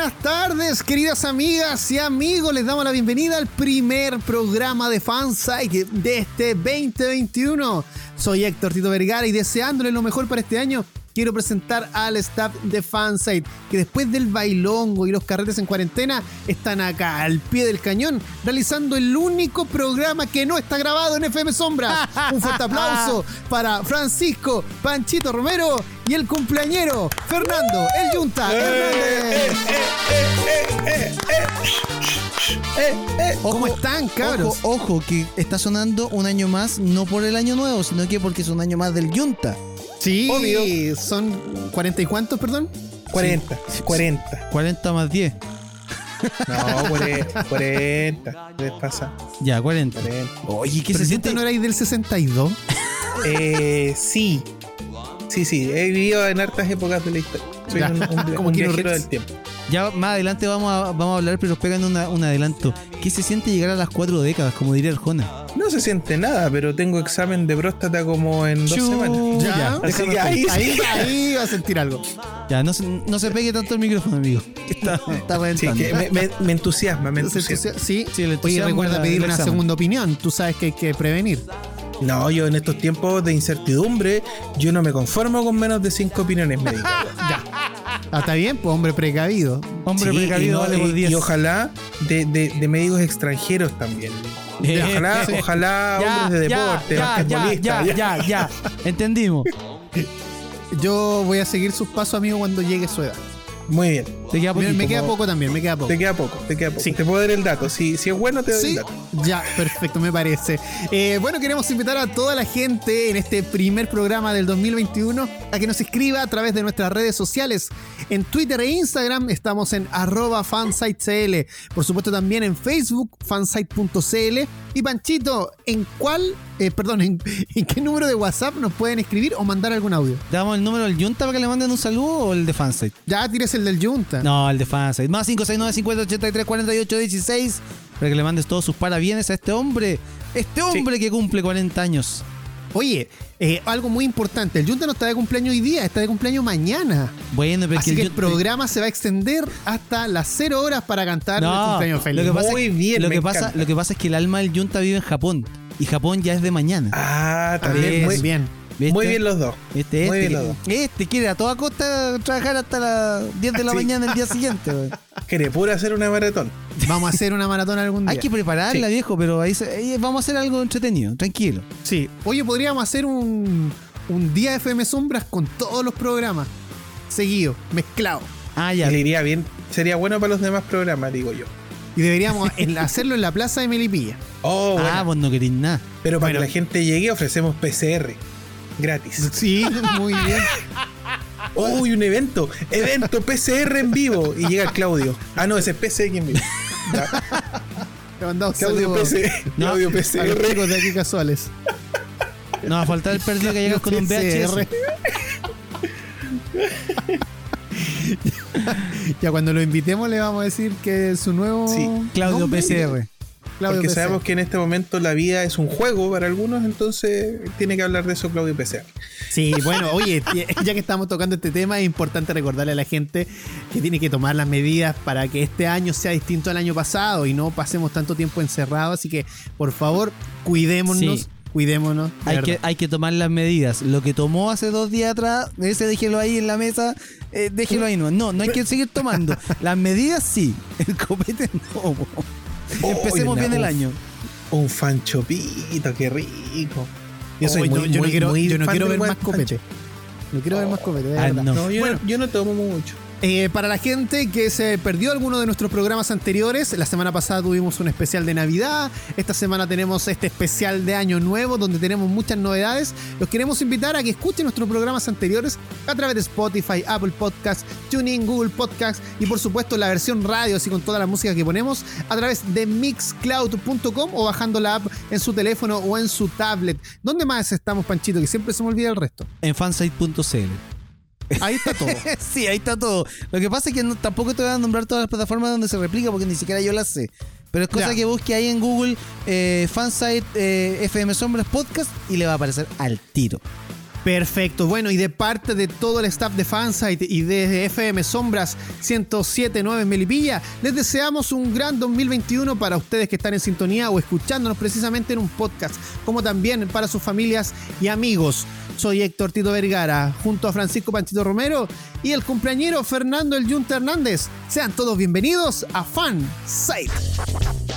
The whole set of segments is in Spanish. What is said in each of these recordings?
buenas tardes, queridas amigas y amigos. Les damos la bienvenida al primer programa de Fansite de este 2021. Soy Héctor Tito Vergara y deseándole lo mejor para este año, quiero presentar al staff de Fansite, que después del bailongo y los carretes en cuarentena, están acá al pie del cañón, realizando el único programa que no está grabado en FM Sombra. Un fuerte aplauso para Francisco Panchito Romero y el cumpleañero Fernando El Yunta Hernández. ¿Cómo están, cabros? Ojo, ojo, que está sonando un año más, no por el año nuevo, sino que porque es un año más del Yunta. Sí, son 40 y cuántos, perdón? 40, 40. 40 más 10. No, 40. 40. ¿Qué pasa? Ya, 40. 40. Oye, ¿qué ¿Pero se si siente? no erais del 62? Eh, sí. Sí, sí. He vivido en hartas épocas de la historia. Soy Ya, un, un, como un viajero del tiempo. Ya más adelante vamos a, vamos a hablar, pero pegan una, un adelanto. ¿Qué se siente llegar a las cuatro décadas, como diría Arjona? No se siente nada, pero tengo examen de próstata como en dos semanas. Ya, Así déjame- que ahí ahí, ahí va a sentir algo. Ya, no se, no se pegue tanto el micrófono, amigo. Está, está Sí, reventando. que me, me- me entusiasma, me entusiasma. sí, Sí, el Oye, entusiasmo recuerda pedir una examen. segunda opinión. Tú sabes que hay que prevenir. No, yo en estos tiempos de incertidumbre, yo no me conformo con menos de cinco opiniones médicas. Ah, está bien, pues hombre precavido. Hombre Sí, precavido y, no- vale por y- 10. y ojalá de, de- de médicos extranjeros también. Eh, ojalá, eh, ojalá ya, hombres de ya, deporte, ya, ya, ya, ya, ya. Entendimos. Yo voy a seguir sus pasos, amigo, cuando llegue su edad. Muy bien. Te queda Me, poquito. me queda poco también, me queda poco. Te queda poco, te queda poco. Sí. Te puedo dar el dato. Si, si es bueno, te doy Sí, el dato. ya, perfecto, me parece. Eh, bueno, queremos invitar a toda la gente en este primer programa del 2021 a que nos escriba a través de nuestras redes sociales. En Twitter e Instagram estamos en arroba fansitecl. Por supuesto también en Facebook, fansite.cl. Y Panchito, ¿en cuál, eh, perdón, en, en qué número de WhatsApp nos pueden escribir o mandar algún audio? ¿Damos el número del Junta para que le manden un saludo o el de Fansite? Ya tires el del Junta. No, el de Fansite. Más 569 50 83 48 16 para que le mandes todos sus parabienes a este hombre. Este hombre que cumple 40 años. Oye, eh, algo muy importante, el Junta no está de cumpleaños hoy día, está de cumpleaños mañana. Bueno, pero Así que el Yunta- programa se va a extender hasta las 0 horas para cantar el No, cumpleaños feliz. Lo que pasa, Muy es- bien, lo que pasa, lo que pasa es que el alma del Junta vive en Japón. Y Japón ya es de mañana. Ah, Ah, también. Muy, bien. ¿Viste? muy bien los dos. Este, Muy este, bien los dos. este quiere a toda costa trabajar hasta las 10 de la Sí. mañana el día siguiente. Quiere pura hacer una maratón. Vamos a hacer una maratón algún día. Hay que prepararla, Sí. viejo, pero ahí, se- vamos a hacer algo entretenido, tranquilo. Sí. Oye, podríamos hacer un, un día de FM Sombras con todos los programas seguidos, mezclados. Ah, ya. le iría bien. Sería bueno para los demás programas, digo yo. Y deberíamos hacerlo en la plaza de Melipilla. Oh, bueno. Ah, vos no querés nada. Pero para bueno. que la gente llegue, ofrecemos PCR. Gratis. Sí, muy bien. Uy, un evento. Evento PCR en vivo. Y llega el Claudio. Ah, no, ese es PCX en vivo. Te mandamos Claudio, PC, Claudio a los PCR. chicos de aquí casuales. No va a faltar el perdido que llegas con un VHS. PCR. ya cuando lo invitemos le vamos a decir que su nuevo Sí, Claudio PCR. Claudio Porque sabemos que en este momento la vida es un juego para algunos, entonces tiene que hablar de eso Claudio PCR. Sí, bueno, oye, ya que estamos tocando este tema, es importante recordarle a la gente que tiene que tomar las medidas para que este año sea distinto al año pasado y no pasemos tanto tiempo encerrados. Así que, por favor, cuidémonos, Sí. cuidémonos. Hay verdad. que, hay que tomar las medidas. Lo que tomó hace dos días atrás, ese déjelo ahí en la mesa, eh, déjelo ahí no. No, no hay que seguir tomando. Las medidas sí, el copete no. Po. Empecemos bien el un- año. Un fanchopito, qué rico. Yo soy Uy, no, muy, yo no quiero, muy yo no fan quiero del ver más copete. No quiero ver más copete, de Ah, verdad. no. No, yo, Bueno. no, yo no tomo mucho. Eh, para la gente que se perdió alguno de nuestros programas anteriores, la semana pasada tuvimos un especial de Navidad, esta semana tenemos este especial de Año Nuevo donde tenemos muchas novedades. Los queremos invitar a que escuchen nuestros programas anteriores a través de Spotify, Apple Podcasts, TuneIn, Google Podcasts y por supuesto la versión radio, así con toda la música que ponemos a través de mixcloud.com o bajando la app en su teléfono o en su tablet. ¿Dónde más estamos, Panchito? Que siempre se me olvida el resto. En fansite.cl. Ahí está todo. sí, ahí está todo. Lo que pasa es que no- tampoco te voy a nombrar todas las plataformas donde se replica porque ni siquiera yo las sé. Pero es cosa Ya. que busque ahí en Google eh, fansite eh, FM Sombras Podcast y le va a aparecer al tiro. Perfecto. Bueno, y de parte de todo el staff de Fansite y de FM Sombras 1079 en Melipilla, les deseamos un gran 2021 para ustedes que están en sintonía o escuchándonos precisamente en un podcast, como también para sus familias y amigos. Soy Héctor Tito Vergara, junto a Francisco Panchito Romero y el cumpleañero Fernando El Yunta Hernández. Sean todos bienvenidos a Fansite.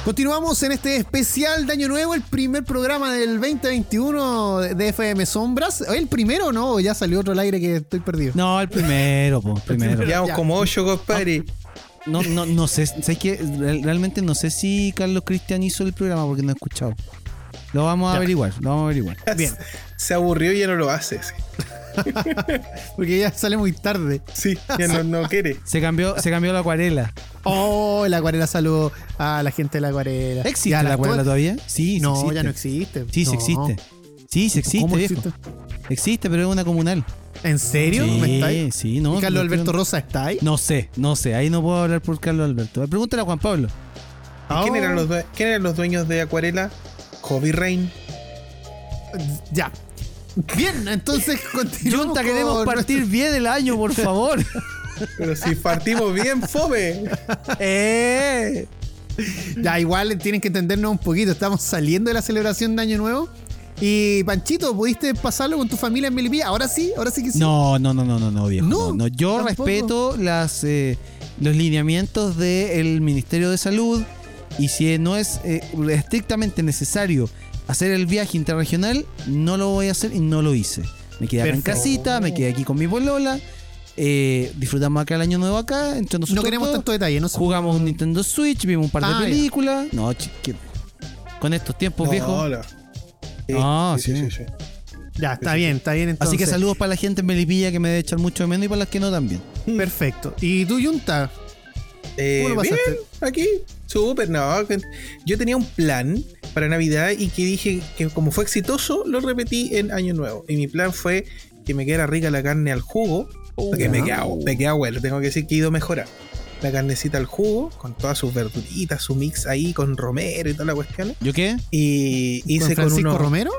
Continuamos en este especial de Año Nuevo, el primer programa del 2021 de FM Sombras. ¿El primero o no? ¿O Ya salió otro al aire que estoy perdido. No, el primero, po, primero. Llevamos como ocho, compadre. No, no, no sé, ¿sabes qué? Real- Realmente no sé si Carlos Cristian hizo el programa porque no he escuchado. Lo vamos a Ya. averiguar, lo vamos a averiguar. Bien. Se aburrió y ya no lo hace. Sí, Porque ya sale muy tarde. Sí, ya no, no quiere. Se cambió, se cambió la acuarela. Oh, la acuarela saludo a la gente de la acuarela. ¿Existe Ya, la acuarela toda- todavía? Sí, sí No, existe. ya no existe. Sí, sí existe. Sí, sí existe, ¿Cómo viejo. existe? Existe, pero es una comunal. ¿En serio? Sí, sí, no. ¿Y Carlos no, Alberto Rosa está ahí? No sé, no sé. Ahí no puedo hablar por Carlos Alberto. Pregúntale a Juan Pablo. ¿Y ¿Quién, Oh, eran los, due- quién eran los dueños de Acuarela? Hobby Rain. Ya. Bien, entonces continuamos. Junta, queremos con partir bien el año, por favor. Pero si partimos bien, fome. eh. Ya, igual tienen que entendernos un poquito. Estamos saliendo de la celebración de Año Nuevo. Y Panchito, ¿pudiste pasarlo con tu familia en Melipilla? Ahora sí, ahora sí que sí. No, no, no, no, no, no, viejo. No, No, no. Yo tampoco. respeto las eh, los lineamientos del Ministerio de Salud y si no es eh, estrictamente necesario hacer el viaje interregional, no lo voy a hacer y no lo hice. Me quedé acá en Perfecto. casita, me quedé aquí con mi polola, eh, disfrutamos acá el año nuevo acá, entre nosotros No queremos todos, tanto detalle, no sé. jugamos un Nintendo Switch, vimos un par de Ah, ya. películas. No, chique- con estos tiempos, viejo. No, no. Sí, Ah, sí, sí. sí, sí, sí. Ya, está bien, está bien entonces. Así que saludos para la gente en Melipilla que me debe echar mucho de menos y para las que no también. Perfecto. ¿Y tú, Yunta? Eh, ¿Cómo lo bien, aquí, súper, no. Yo tenía un plan para Navidad y que dije que como fue exitoso, lo repetí en Año Nuevo. Y mi plan fue que me quedara rica la carne al jugo. que me queda, me queda bueno, tengo que decir que he ido a mejorar. La carnecita al jugo, con todas sus verduritas, su mix ahí con romero y toda la cuestión. ¿Yo qué? Y hice ¿Con con, Francisco Romero?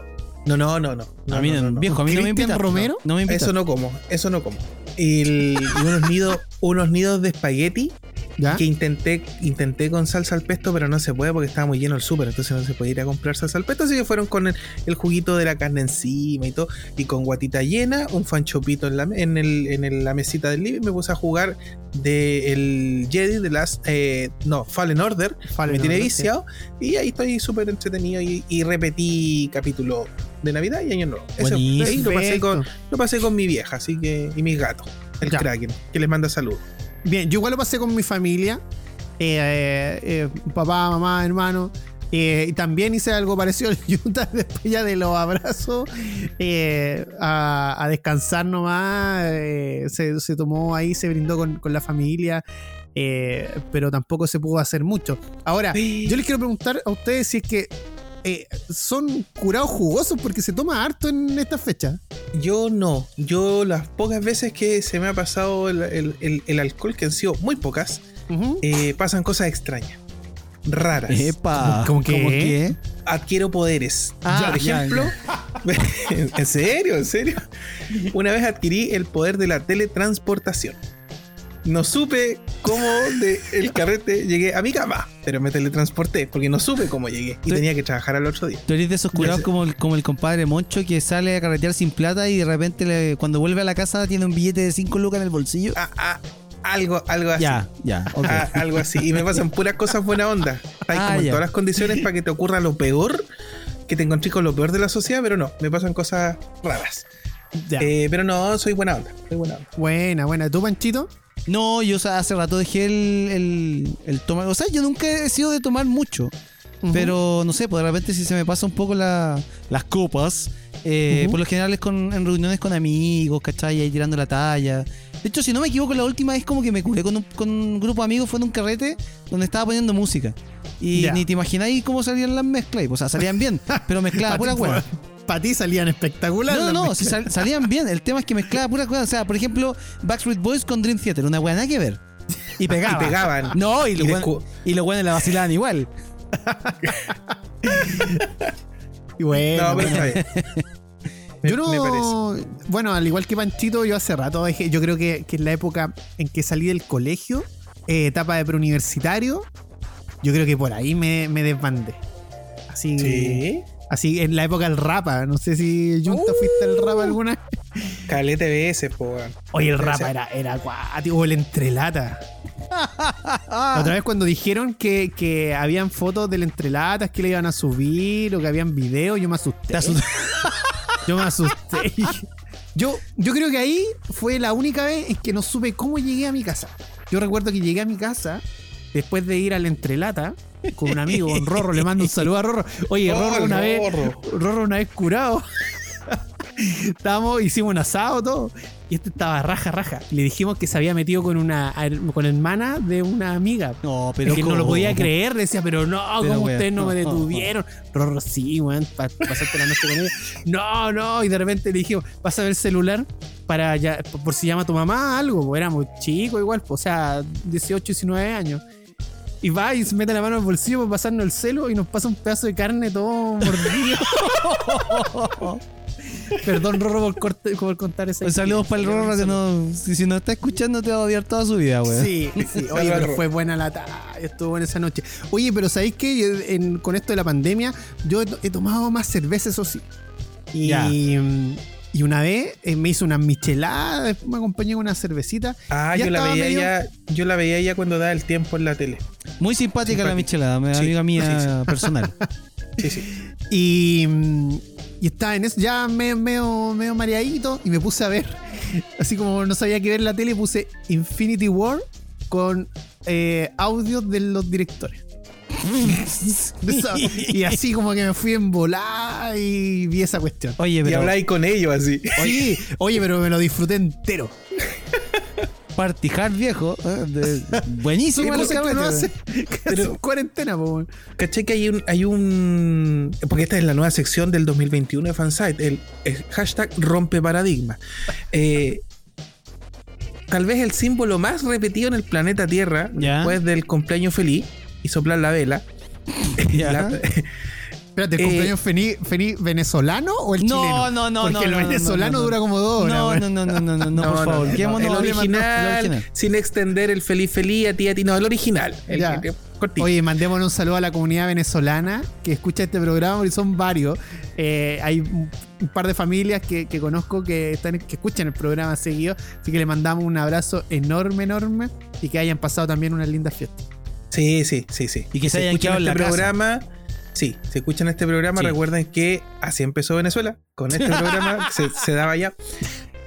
No, no, no, no. no, a mí, no, no, no, viejo, a mí no me ¿Cristian invita. Romero? No, me invita. Eso no como, eso no como. Y, el- y unos nidos, unos nidos de espagueti ¿Ya? que intenté, intenté con salsa al pesto, pero no se puede porque estaba muy lleno el súper, entonces no se podía ir a comprar salsa al pesto, así que fueron con el, el juguito de la carne encima y todo, y con guatita llena, un fanchopito en la, en el, en el- la mesita del living, me puse a jugar de el Jedi de las eh, no, Fallen Order, Fallen me tiene Order, viciado, y ahí estoy súper entretenido y, y repetí capítulo de Navidad y Año Nuevo. Eso, ahí lo pasé, con, lo pasé con mi vieja, así que, y mis gatos, el Ya. Kraken, que les manda saludos. Bien, yo igual lo pasé con mi familia. eh, eh, eh, papá, mamá, hermano. eh, y también hice algo parecido al Junta después ya de los abrazos. eh, a, a descansar nomás. eh, se, se tomó ahí, se brindó con, con la familia. pero tampoco se pudo hacer mucho. Ahora, yo les quiero preguntar a ustedes si es que eh, son curados jugosos porque se toma harto en esta fecha. Yo no. Yo las pocas veces que se me ha pasado el, el- el- el alcohol, que han sido muy pocas, eh, pasan cosas extrañas. Raras. Epa. ¿Cómo- qué? Adquiero poderes. Ah, Por ya, ejemplo, ¿en serio? ¿En serio? Una vez adquirí el poder de la teletransportación. No supe cómo de el carrete llegué a mi cama, pero me teletransporté porque no supe cómo llegué y tenía que trabajar al otro día. Tú eres de esos curados como el, como el compadre Moncho que sale a carretear sin plata y de repente le- cuando vuelve a la casa tiene un billete de 5 lucas en el bolsillo. Ah, ah, algo, algo así. ya, ya. Ah, algo así. Y me pasan puras cosas buena onda. Hay Ah, como en ya. todas las condiciones para que te ocurra lo peor, que te encontré con lo peor de la sociedad, pero no, me pasan cosas raras. Ya. Eh, pero no, soy buena onda. Soy buena onda. Buena, buena. ¿Tú, Panchito? No, yo o sea, hace rato dejé el, el, el tomar. O sea, yo nunca he sido de tomar mucho. Pero no sé, pues de repente si se me pasa un poco la- las copas, eh, por lo general es con, en reuniones con amigos, ¿cachai? Ahí tirando la talla. De hecho, si no me equivoco, la última vez como que me curé con un, con un grupo de amigos fue en un carrete donde estaba poniendo música. Y ni te imagináis cómo salían las mezclas. O sea, salían bien, pero mezclaba pura hueá. Para ti salían espectaculares. No, no, si sal- salían bien. El tema es que mezclaba pura hueá. O sea, por ejemplo, Backstreet Boys con Dream Theater, una hueá nada que ver. Y pegaba. Y pegaban. No, y Y los descu- buenos- buenos la vacilaban igual. Y bueno, No, pero está bien. Yo no. Bueno, al igual que Panchito, yo hace rato dejé. Yo creo que, que en la época en que salí del colegio, eh, etapa de preuniversitario, yo creo que por ahí me, me desbandé. Así. Sí. Así en la época del rapa. No sé si Junta fuiste al rapa alguna vez. Calete veces, po. Oye, el rapa era, era acuático, o el entrelata. La otra vez cuando dijeron que, que habían fotos del entrelatas que le iban a subir o que habían videos, yo me asusté. Yo me asusté. Yo, yo creo que ahí fue la única vez en que no supe cómo llegué a mi casa. Yo recuerdo que llegué a mi casa después de ir al entrelata con un amigo, con Rorro. Le mando un saludo a Rorro. Oye, Oh, Rorro una vez. Rorro. Una vez curado. Estábamos, hicimos un asado todo. Y este estaba raja, raja. Le dijimos que se había metido con una con hermana de una amiga. No, Pero que no lo ¿cómo? podía creer, decía, pero no, Pero, como weón, ustedes no me no, no, detuvieron. Rorro, sí, weón, pa- pasaste la noche con ella. No, no, y de repente le dijimos, vas a ver el celular para ya, por, si llama tu mamá algo, éramos chicos igual, o sea, 18, 19 años. Y va y se mete la mano en el bolsillo para pasarnos el celo y nos pasa un pedazo de carne todo mordido. Perdón, Rorro, por, corte- por contar esa Un saludo para el. Rorro que no. Si, si no está escuchando, te va a odiar toda su vida, weón. Sí, sí. Oye, Saludos al pero Ro. fue buena la talla, estuvo buena esa noche. Oye, pero ¿sabéis qué? En- con esto de la pandemia, yo he, he tomado más cerveza, eso sí. Y, y una vez eh, me hizo una michelada, después me acompañé con una cervecita. Ah, yo la veía medio- ya, yo la veía ya cuando daba el tiempo en la tele. Muy simpática la michelada, me- Sí, amiga mía sí, personal. Sí, sí. Y, mm, y estaba en eso, ya medio, medio, medio mareadito, y me puse a ver, así como no sabía qué ver en la tele, puse Infinity War con eh, audios de los directores. Y así como que me fui en volada y vi esa cuestión. Oye, Y pero habláis con ellos así. Sí, oye, pero me lo disfruté entero. Party Hard viejo. eh, de- buenísimo el cosas que no hace casi en cuarentena, po. ¿Cachai que hay un, hay un. Porque esta es la nueva sección del 2021 de Fansite, el, el hashtag rompe paradigma. Eh, tal vez el símbolo más repetido en el planeta Tierra, Ya. después del cumpleaños feliz y soplar la vela. La- Espérate, ¿el Eh, cumpleaños venezolano o el No, chileno? no, no, Porque no, el no, no, venezolano no, no. dura como dos horas, No, weón. no, no, no, no, no, no, por favor. el original, el original. sin extender el feliz feliz a ti a ti. No, el original. El, el- cortito. Oye, mandémonos un saludo a la comunidad venezolana que escucha este programa, porque son varios. Eh, hay un un par de familias que, que conozco que, están, que escuchan el programa seguido, así que le mandamos un abrazo enorme, enorme y que hayan pasado también unas lindas fiestas. Sí, sí, sí, sí. Y que se hayan quedado en este la casa. programa. Sí, si escuchan este programa, Sí. recuerden que así empezó Venezuela. Con este programa se, se daba ya.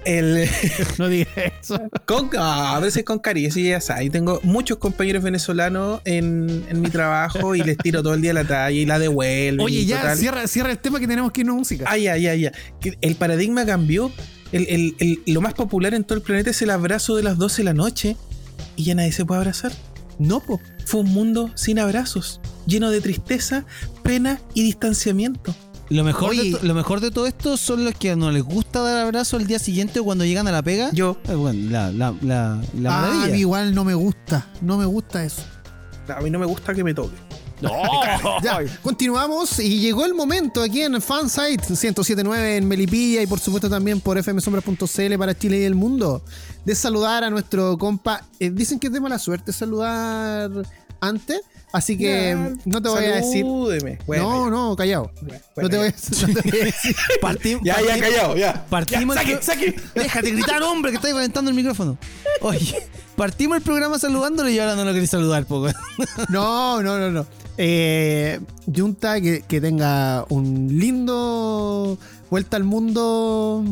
El, No digas eso. con, ah, a veces con cariño, sí, ya sabes. Tengo muchos compañeros venezolanos en, en mi trabajo y les tiro todo el día la talla y la devuelvo. Oye, ya, total. cierra, cierra el tema que tenemos que irnos a música. Ay, ay, ay, ay. El paradigma cambió. El- el- el- lo más popular en todo el planeta es el abrazo de las 12 de la noche y ya nadie se puede abrazar. No, po. Fue un mundo sin abrazos, lleno de tristeza, pena y distanciamiento. Lo mejor, Oye. de lo mejor de todo esto son los que no les gusta dar abrazo al día siguiente o cuando llegan a la pega. Yo, Eh, bueno, la, la, la, la Ah, a mí maravilla. igual no me gusta. No me gusta eso. a mí no me gusta que me toque. Ya, continuamos y llegó el momento aquí en Fansite 1079 en Melipilla y por supuesto también por fmsombra.cl para Chile y el mundo de saludar a nuestro compa. Eh, dicen que es de mala suerte saludar antes, así que no te voy a decir. salúdeme. Bueno, no, no, callado. ya, no, te bueno, voy a, no te voy a decir. Partim- ya, ya, callado, ya. Partimos Ya, saque, saque. Déjate gritar, hombre, que estoy calentando el micrófono. Oye, partimos el programa saludándolo y ahora no lo queréis saludar, poco. No, no, no, no. Eh, Junta, que, que tenga un lindo vuelta al mundo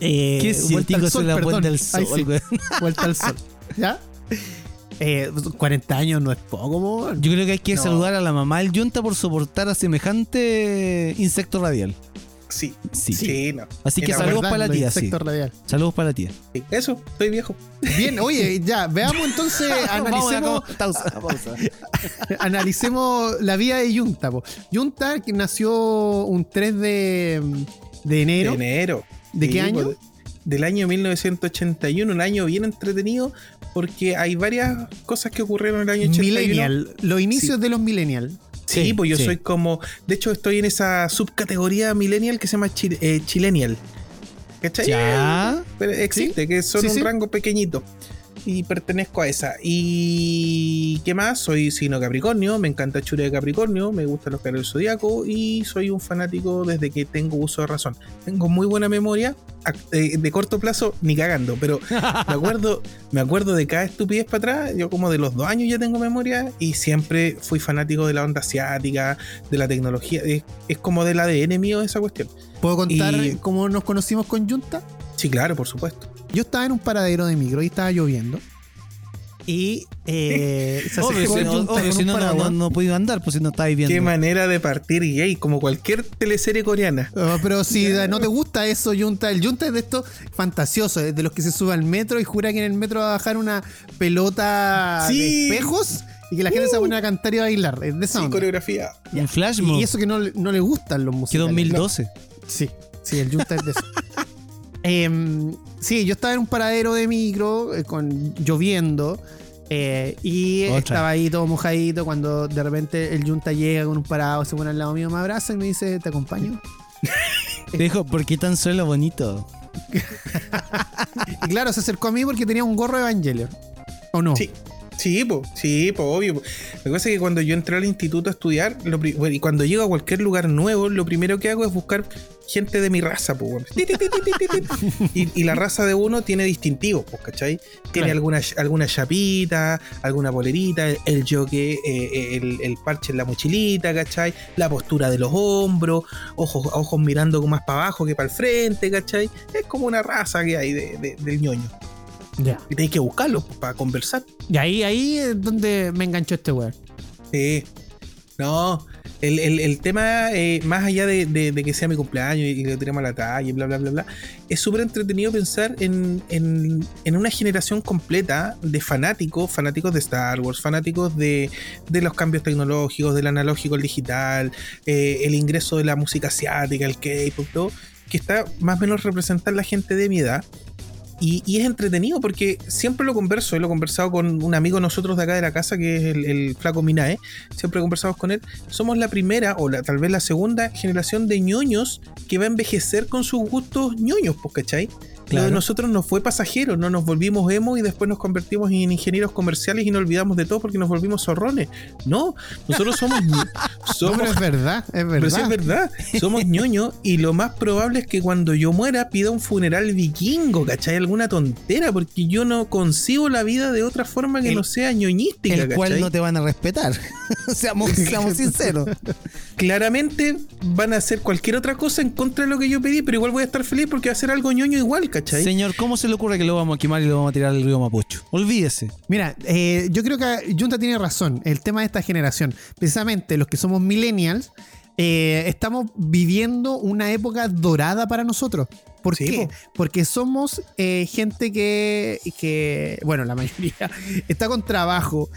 Eh, Qué vuelta científico al la perdón. vuelta al sol, sí, güey. vuelta al sol. ¿Ya? Eh, 40 años no es poco, mo. Yo creo que hay que No. saludar a la mamá del Yunta por soportar a semejante insecto radial. Sí. Sí. Sí, no. Así que saludos para la tía, sí. Saludos para la tía. Sí. Eso, estoy viejo. Bien, oye, ya, veamos entonces, analicemos, pausa, pausa. analicemos la vida de Junta. po. Junta que nació un 3 de, de enero. De enero. ¿De qué año? pues, Del año 1981, un año bien entretenido porque hay varias cosas que ocurrieron en el año 81. Millennial, los inicios Sí. de los millennial. Sí, Sí, pues yo sí. soy como. De hecho, estoy en esa subcategoría millennial que se llama chil- eh, chilenial. ¿Cachai? Ya. Pero existe, que son un rango pequeñito. Y pertenezco a esa. Y. ¿Qué más? Soy signo Capricornio, me encanta Chure de Capricornio, me gustan los caros del zodiaco y soy un fanático desde que tengo uso de razón. Tengo muy buena memoria, eh, de corto plazo, ni cagando, pero me acuerdo, me acuerdo de cada estupidez para atrás. Yo, como de los dos años, ya tengo memoria y siempre fui fanático de la onda asiática, de la tecnología. Es, es como del ADN mío esa cuestión. ¿Puedo contar Y- cómo nos conocimos con Junta? Sí, claro, por supuesto. Yo estaba en un paradero de micro y estaba lloviendo. Y eh, se Obvio, acercó si no, Junta obvio, con si un no, no, paraguas. no, no podía andar, pues si no estáis viendo. Qué manera de partir gay, como cualquier teleserie coreana. Ah, pero si no te gusta eso, Junta, el Junta es de estos fantasiosos, es de los que se sube al metro y jura que en el metro va a bajar una pelota Sí. de espejos y que la gente se va a poner a cantar y a bailar. Es de esa Sí, coreografía. Un flash Y, y eso que no, le- no le gustan los que musicales. 2012. Sí, sí, el Junta es de eso. Em, sí, yo estaba en un paradero de micro eh, con lloviendo eh, y Otra. estaba ahí todo mojadito cuando de repente el Junta llega con un parado, se pone al lado mío, me abraza y me dice, ¿te acompaño? Te dijo, ¿por qué tan solo bonito? Y claro, se acercó a mí porque tenía un gorro de Evangelion. ¿O no? Sí. Sí, pues, sí, pues, obvio. po. Lo que pasa es que cuando yo entré al instituto a estudiar, lo bueno, y cuando llego a cualquier lugar nuevo, lo primero que hago es buscar gente de mi raza, pues. Y, y la raza de uno tiene distintivos, pues, ¿cachai? Tiene Claro. alguna, alguna chapita, alguna polerita, el joque, eh, eh, el, el parche en la mochilita, ¿cachai? La postura de los hombros, ojos, ojos mirando más para abajo que para el frente, ¿cachai? Es como una raza que hay de- de- del ñoño. Ya. Y tenéis que buscarlos pues, para conversar. Y ahí, ahí es donde me enganchó este weón. Sí. No, el, el- el tema, eh, más allá de, de- de que sea mi cumpleaños y que tiremos a la talla y bla, bla, bla, bla, es súper entretenido pensar en, en- en una generación completa de fanáticos, fanáticos de Star Wars, fanáticos de, de los cambios tecnológicos, del analógico al digital, eh, el ingreso de la música asiática, el K-pop, todo, que está más o menos representar la gente de mi edad. Y, es entretenido porque siempre lo converso, y lo he conversado con un amigo nosotros de acá de la casa, que es el, flaco Minae, siempre conversamos con él. Somos la primera, o la, tal vez la segunda generación de ñoños que va a envejecer con sus gustos ñoños, pues, Claro. de nosotros nos fue pasajero, no nos volvimos emo y después nos convertimos en ingenieros comerciales y nos olvidamos de todo porque nos volvimos zorrones. No, nosotros somos. No, somos pero es verdad, es verdad. pero sí es verdad, somos ñoños y lo más probable es que cuando yo muera pida un funeral vikingo, ¿cachai? Alguna tontera, porque yo no concibo la vida de otra forma que El- no sea ñoñística, El cual ¿cachai? no te van a respetar. seamos, seamos sinceros. Claramente van a hacer cualquier otra cosa en contra de lo que yo pedí, pero igual voy a estar feliz porque va a ser algo ñoño igual, ¿cachai? Señor, ¿cómo se le ocurre que lo vamos a quemar y lo vamos a tirar al río Mapocho? Olvídese. Mira, eh, yo creo que Junta tiene razón. El tema de esta generación, precisamente los que somos millennials, eh, estamos viviendo una época dorada para nosotros. ¿Por Sí, qué? po. Porque somos eh, gente que, que, bueno, la mayoría está con trabajo,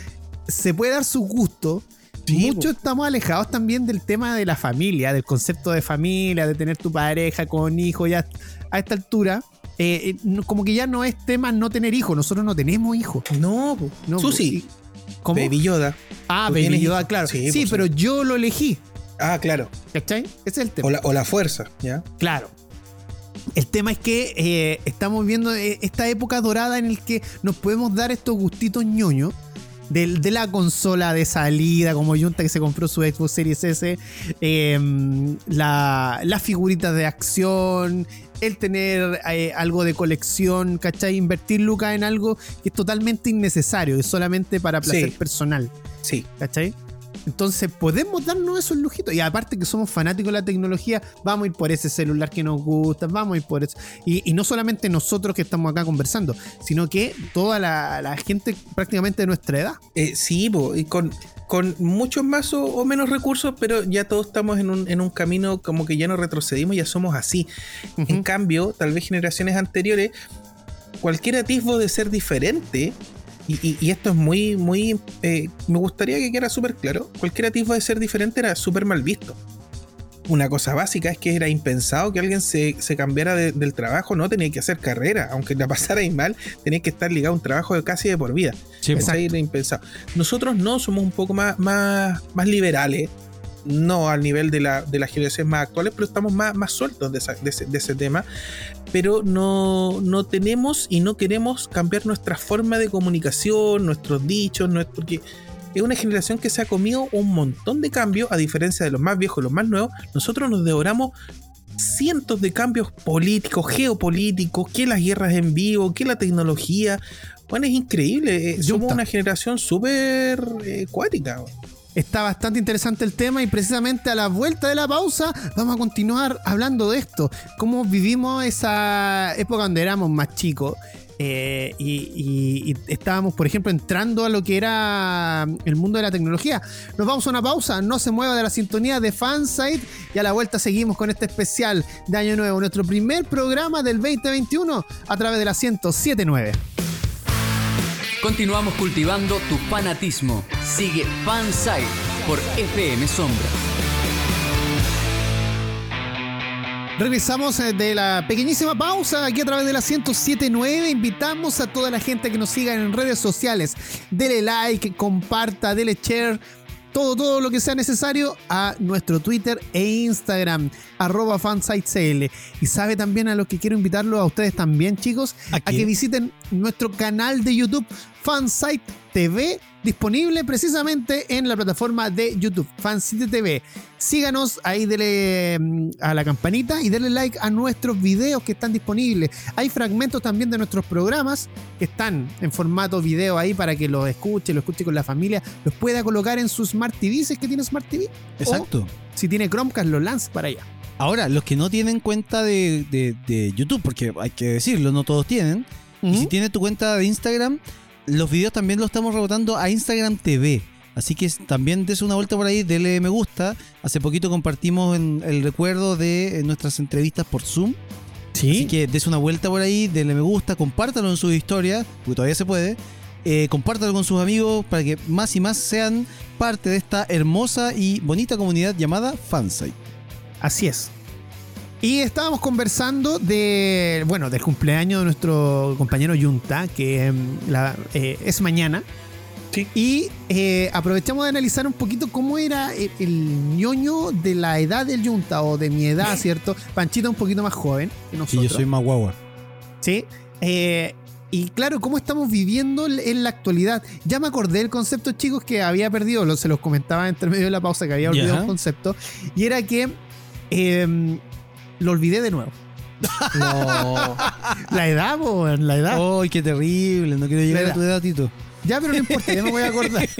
se puede dar su gusto. Sí, Muchos estamos alejados también del tema de la familia, del concepto de familia, de tener tu pareja con hijos ya a esta altura. Eh, eh, como que ya no es tema no tener hijos, nosotros no tenemos hijos. No. No, Susi, ¿Cómo? Baby Yoda. ah, Baby Yoda, claro. Sí, Sí, pero yo lo elegí. Ah, claro. ¿Cachai? Ese es el tema. O la, o la fuerza, ¿ya? Claro. El tema es que eh, estamos viendo esta época dorada en el que nos podemos dar estos gustitos ñoños. De, de la consola de salida, como Junta que se compró su Xbox Series S, eh, la- las figuritas de acción, el tener eh, algo de colección, ¿cachai? Invertir lucas en algo que es totalmente innecesario, es solamente para placer Sí. personal. Sí. ¿Cachai? Entonces podemos darnos esos lujitos. Y aparte que somos fanáticos de la tecnología, vamos a ir por ese celular que nos gusta, vamos a ir por eso. Y, y no solamente nosotros que estamos acá conversando, sino que toda la, la gente prácticamente de nuestra edad. Eh, sí, po, y con, con muchos más o, o menos recursos, pero ya todos estamos en un, en un camino como que ya no retrocedimos, ya somos así. En cambio, tal vez generaciones anteriores, cualquier atisbo de ser diferente, y, y- y esto es muy, muy, eh, me gustaría que quede súper claro, cualquier atisbo de ser diferente era súper mal visto. Una cosa básica es que era impensado que alguien se, se cambiara de- del trabajo, no tenía que hacer carrera, aunque la pasara mal, tenía que estar ligado a un trabajo de casi de por vida. Sí, Esa era impensado. Nosotros no somos un poco más, más, más liberales, no al nivel de, la, de las generaciones más actuales, pero estamos más, más sueltos de, esa- de ese, de ese tema. Pero no, no tenemos y no queremos cambiar nuestra forma de comunicación, nuestros dichos, nuestro- porque es una generación que se ha comido un montón de cambios, a diferencia de los más viejos y los más nuevos. Nosotros nos devoramos cientos de cambios políticos, geopolíticos, que las guerras en vivo, que la tecnología. Bueno, es increíble. eh, somos una generación súper eh, cuática. weón. Está bastante interesante el tema y precisamente a la vuelta de la pausa vamos a continuar hablando de esto. Cómo vivimos esa época donde éramos más chicos eh, y, estábamos, por ejemplo, entrando a lo que era el mundo de la tecnología. Nos vamos a una pausa, no se mueva de la sintonía de Fansite y a la vuelta seguimos con este especial de Año Nuevo, nuestro primer programa del 2021 a través de la 1079. Continuamos cultivando tu fanatismo. Sigue Fansite por FM Sombra. Regresamos eh, de la pequeñísima pausa aquí a través de la 1079. Invitamos a toda la gente que nos siga en redes sociales. Dele like, comparta, dele share. Todo, todo lo que sea necesario a nuestro Twitter e Instagram, arroba fansitecl. Y sabe también a los que quiero invitarlos a ustedes también, chicos, ¿A a, que visiten nuestro canal de YouTube, Fansite TV, disponible precisamente en la plataforma de YouTube, Fansite TV. Síganos ahí, dele mm, a la campanita y denle like a nuestros videos que están disponibles. Hay fragmentos también de nuestros programas que están en formato video ahí para que los escuche, los escuche con la familia, los pueda colocar en su Smart TV, si es que tiene Smart TV. Exacto. O si tiene Chromecast, lo lance para allá. Ahora, los que no tienen cuenta de, de- de YouTube, porque hay que decirlo, no todos tienen. Y si Ujú. tienes tu cuenta de Instagram, los videos también los estamos rebotando a Instagram TV. Así que también des una vuelta por ahí, dele me gusta. Hace poquito compartimos en el recuerdo de eh, nuestras entrevistas por Zoom. Así que des una vuelta por ahí, dele me gusta, compártalo en sus historias, porque todavía se puede. Eh, compártalo con sus amigos para que más y más sean parte de esta hermosa y bonita comunidad llamada Fansite. Así es. Y estábamos conversando de, bueno, del cumpleaños de nuestro compañero Yunta, que em, la- eh, es mañana. Sí. Y eh, aprovechamos de analizar un poquito cómo era el, el ñoño de la edad del Yunta, o de mi edad, ¿cierto? Panchita un poquito más joven que Sí, nosotros. yo soy más guagua. ¿sí? Eh, y claro, cómo estamos viviendo en- la actualidad. Ya me acordé del concepto, chicos, que había perdido, lo- se los comentaba entre medio de la pausa, que había olvidado Ya. un concepto, y era que em, lo olvidé de nuevo. No. La edad, po, la edad. ¡Ay, qué terrible! No quiero llegar a tu edad, Tito. Ya, pero no importa, ya me voy a acordar.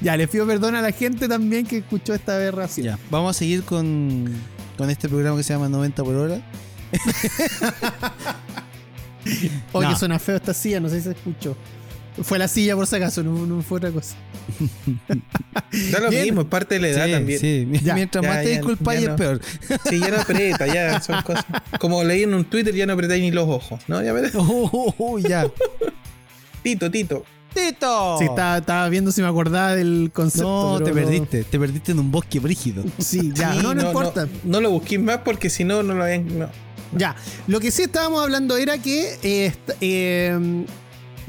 Ya, le pido perdón a la gente también que escuchó esta aberración. Ya, vamos a seguir con, con este programa que se llama 90 por hora. Oye, No. suena feo esta silla, no sé si se escuchó. Fue la silla por si acaso, no, no fue otra cosa. Da lo Bien. mismo, es parte de la edad sí, también. sí. Ya, Mientras ya, más te ya, ya es no. peor. Sí, ya no aprieta, ya son cosas. Como leí en un Twitter, ya no apretáis ni los ojos, ¿no? Ya ves. Oh, ya. Tito, Tito. ¡Tito! Sí, estaba, estaba viendo si me acordaba del concepto. No, pero te perdiste. Te perdiste en un bosque brígido. Sí, ya, Sí, no, no, importa. No, lo busquéis más porque si no, no lo. No. Ya, lo que sí estábamos hablando era que eh, est- eh,